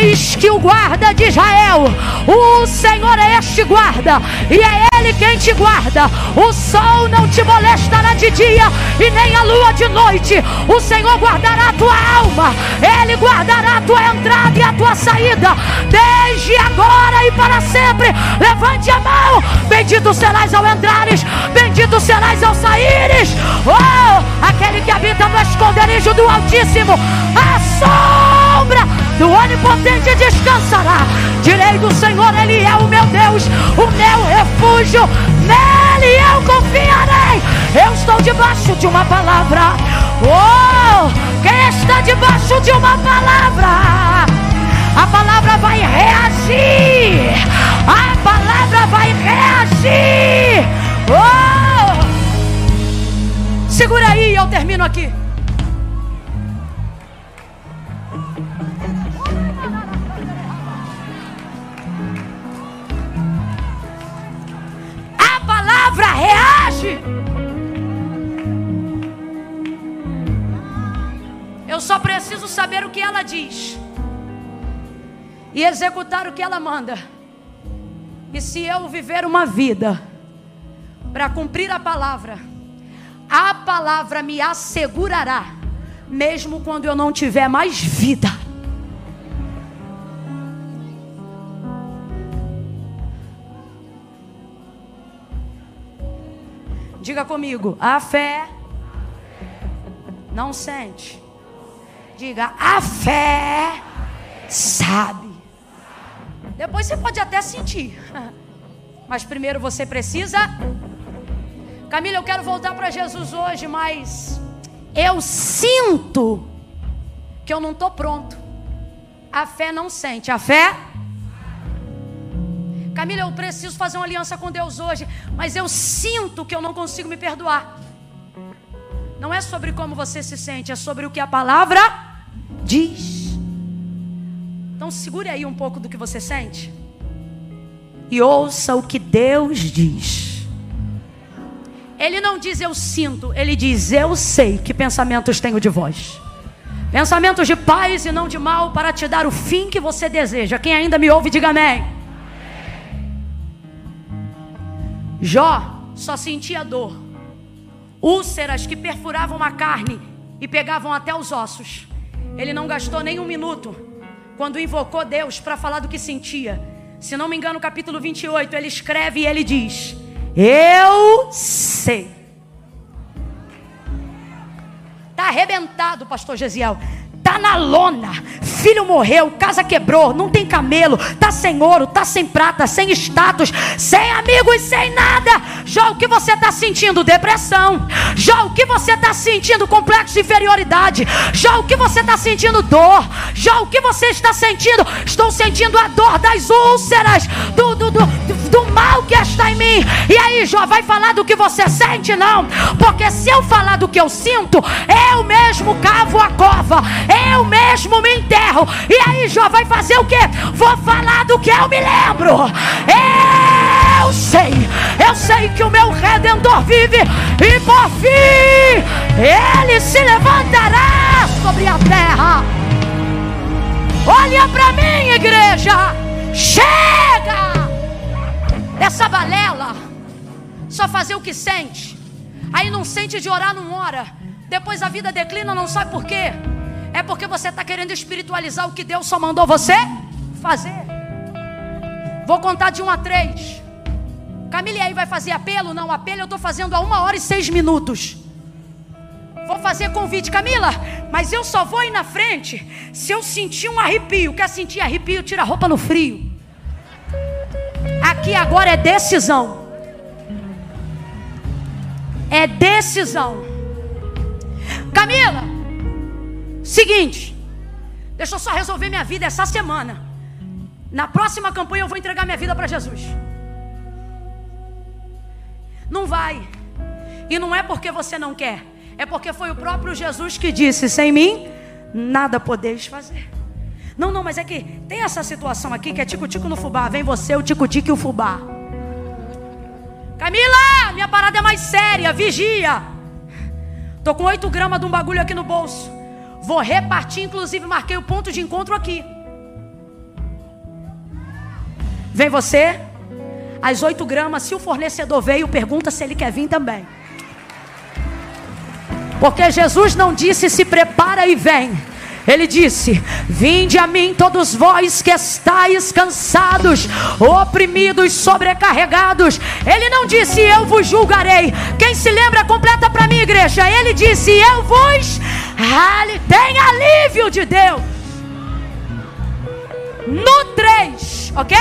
eis que o guarda de Israel, o Senhor é este guarda e é Ele quem te guarda. O sol não te molestará de dia e nem a lua de noite. O Senhor guardará a tua alma, Ele guardará a tua entrada e a tua saída, desde agora e para sempre. Levante a mão, bendito serás ao entrares, bendito serás ao saíres. Oh, aquele que habita no esconderijo do Altíssimo, a sombra do Onipotente descansará. Direi do Senhor, Ele é o meu Deus, o meu refúgio, nele eu confiarei. Eu estou debaixo de uma palavra. Oh, quem está debaixo de uma palavra? A palavra vai reagir. A palavra vai reagir. Oh! Segura aí, eu termino aqui. Palavra reage. Eu só preciso saber o que ela diz e executar o que ela manda. E se eu viver uma vida para cumprir a palavra, a palavra me assegurará, mesmo quando eu não tiver mais vida. Diga comigo, a fé não sente. Diga, a fé sabe. Depois você pode até sentir. Mas primeiro você precisa. Camila, eu quero voltar para Jesus hoje, mas eu sinto que eu não estou pronto. A fé não sente. A fé. Camila, eu preciso fazer uma aliança com Deus hoje, mas eu sinto que eu não consigo me perdoar. Não é sobre como você se sente, é sobre o que a palavra diz. Então segure aí um pouco do que você sente e ouça o que Deus diz. Ele não diz eu sinto, ele diz eu sei que pensamentos tenho de vós. Pensamentos de paz e não de mal para te dar o fim que você deseja. Quem ainda me ouve, diga amém. Jó só sentia dor, úlceras que perfuravam a carne e pegavam até os ossos. Ele não gastou nem um minuto quando invocou Deus para falar do que sentia. Se não me engano, capítulo 28, ele escreve e ele diz: Eu sei. Está arrebentado, pastor Gesiel tá na lona. Filho morreu, casa quebrou, não tem camelo, tá sem ouro, tá sem prata, sem status, sem amigos, sem nada. Já o que você está sentindo? Depressão. Já o que você está sentindo? Complexo de inferioridade. Já o que você está sentindo? Dor. Já o que você está sentindo? Estou sentindo a dor das úlceras, do, do, do, do mal que está em mim. E aí, Jó, vai falar do que você sente? Não, porque se eu falar do que eu sinto, eu mesmo cavo a cova eu mesmo me enterro. E aí, Jó vai fazer o que? Vou falar do que eu me lembro. Eu sei, eu sei que o meu redentor vive, e por fim ele se levantará sobre a terra. Olha para mim, igreja. Chega! Essa balela só fazer o que sente. Aí não sente de orar, não ora. Depois a vida declina, não sabe por quê. É porque você está querendo espiritualizar o que Deus só mandou você fazer. Vou contar de um a três. Camila aí vai fazer apelo? Não, apelo eu estou fazendo a uma hora e seis minutos. Vou fazer convite, Camila, mas eu só vou ir na frente se eu sentir um arrepio. Quer sentir arrepio? Tira a roupa no frio. Aqui agora é decisão. É decisão. Camila, Seguinte, deixa eu só resolver minha vida essa semana. Na próxima campanha eu vou entregar minha vida para Jesus. Não vai. E não é porque você não quer, é porque foi o próprio Jesus que disse: sem mim, nada podeis fazer. Não, não, mas é que tem essa situação aqui que é tico-tico no fubá. Vem você, o tico-tico e o fubá. Camila, minha parada é mais séria, vigia. Tô com 8 gramas de um bagulho aqui no bolso. Vou repartir, inclusive marquei o ponto de encontro aqui. Vem você, às 8 gramas. Se o fornecedor veio, pergunta se ele quer vir também. Porque Jesus não disse se prepara e vem. Ele disse: Vinde a mim, todos vós que estáis cansados, oprimidos, sobrecarregados. Ele não disse: Eu vos julgarei. Quem se lembra, completa para mim, igreja. Ele disse: Eu vos tem alívio de Deus. No 3, ok?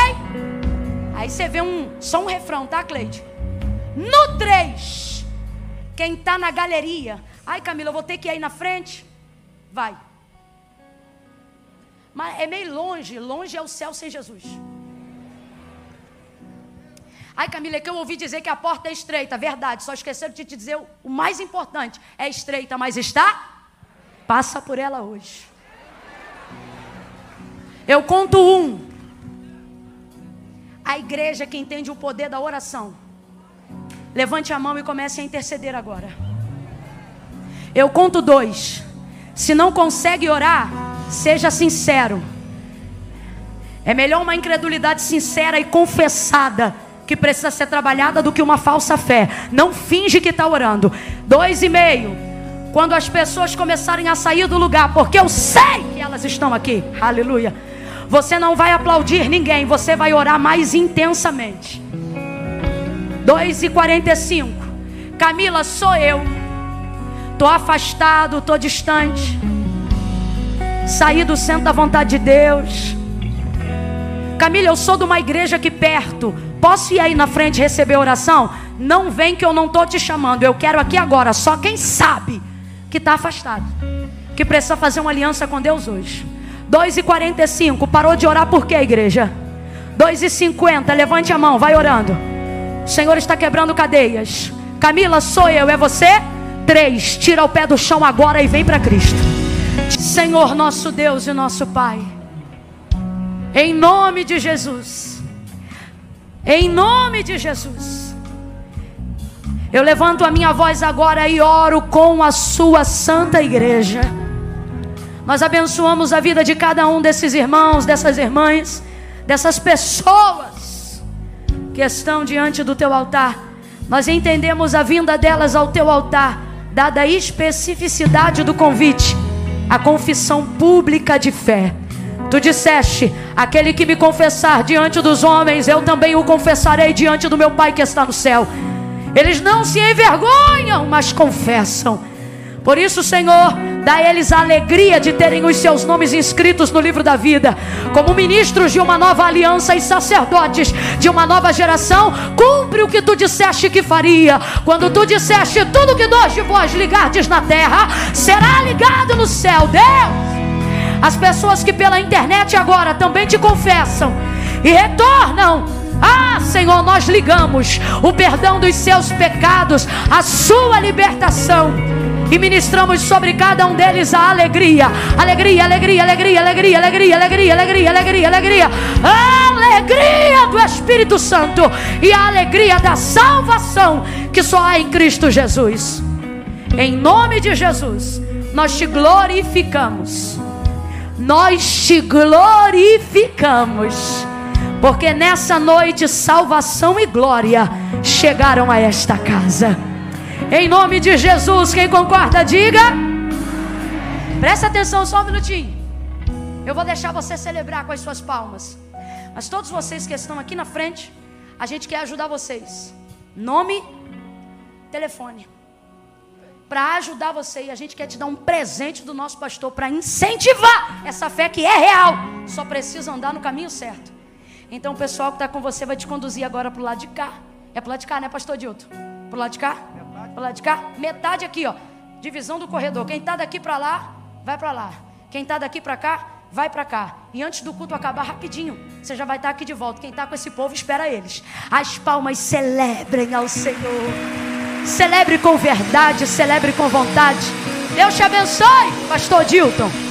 Aí você vê um, só um refrão, tá, Cleide? No 3, quem está na galeria, ai Camila, eu vou ter que ir aí na frente. Vai. Mas é meio longe, longe é o céu sem Jesus. Ai, Camila, é que eu ouvi dizer que a porta é estreita. Verdade, só esqueceram de te dizer o mais importante: é estreita, mas está. Passa por ela hoje. Eu conto um. A igreja que entende o poder da oração. Levante a mão e comece a interceder agora. Eu conto dois. Se não consegue orar, Seja sincero. É melhor uma incredulidade sincera e confessada que precisa ser trabalhada do que uma falsa fé. Não finge que está orando. Dois e meio. Quando as pessoas começarem a sair do lugar, porque eu sei que elas estão aqui. Aleluia. Você não vai aplaudir ninguém, você vai orar mais intensamente. 2 e 45. Camila, sou eu. Estou afastado, estou distante. Sair do centro da vontade de Deus. Camila, eu sou de uma igreja aqui perto. Posso ir aí na frente receber oração? Não vem que eu não estou te chamando. Eu quero aqui agora. Só quem sabe que está afastado. Que precisa fazer uma aliança com Deus hoje. 2h45. Parou de orar por quê, igreja? 2h50. Levante a mão, vai orando. O Senhor está quebrando cadeias. Camila, sou eu, é você? Três, tira o pé do chão agora e vem para Cristo. Senhor, nosso Deus e nosso Pai. Em nome de Jesus. Em nome de Jesus. Eu levanto a minha voz agora e oro com a sua santa igreja. Nós abençoamos a vida de cada um desses irmãos, dessas irmãs, dessas pessoas que estão diante do teu altar. Nós entendemos a vinda delas ao teu altar, dada a especificidade do convite, a confissão pública de fé. Tu disseste: aquele que me confessar diante dos homens, eu também o confessarei diante do meu Pai que está no céu. Eles não se envergonham, mas confessam. Por isso, Senhor, dá a eles a alegria de terem os seus nomes inscritos no livro da vida, como ministros de uma nova aliança e sacerdotes de uma nova geração. Cumpre o que tu disseste que faria, quando tu disseste: tudo que dois de vós ligardes na terra será ligado no céu. Deus. As pessoas que pela internet agora também te confessam e retornam. Ah, Senhor, nós ligamos o perdão dos seus pecados, a sua libertação. E ministramos sobre cada um deles a alegria, alegria, alegria, alegria, alegria, alegria, alegria, alegria, alegria, alegria, alegria do Espírito Santo e a alegria da salvação que só há em Cristo Jesus. Em nome de Jesus, nós te glorificamos nós te glorificamos, porque nessa noite salvação e glória chegaram a esta casa. Em nome de Jesus, quem concorda, diga. Presta atenção só um minutinho. Eu vou deixar você celebrar com as suas palmas. Mas todos vocês que estão aqui na frente, a gente quer ajudar vocês. Nome, telefone para ajudar você. E a gente quer te dar um presente do nosso pastor para incentivar essa fé que é real. Só precisa andar no caminho certo. Então o pessoal que está com você vai te conduzir agora para o lado de cá. É para o lado de cá, né, pastor Dilton? Para o lado de cá? Para lado de cá? Metade aqui, ó. Divisão do corredor. Quem está daqui para lá, vai para lá. Quem está daqui para cá, vai para cá. E antes do culto acabar rapidinho, você já vai estar tá aqui de volta. Quem está com esse povo, espera eles. As palmas celebrem ao Senhor. Celebre com verdade, celebre com vontade. Deus te abençoe, Pastor Dilton.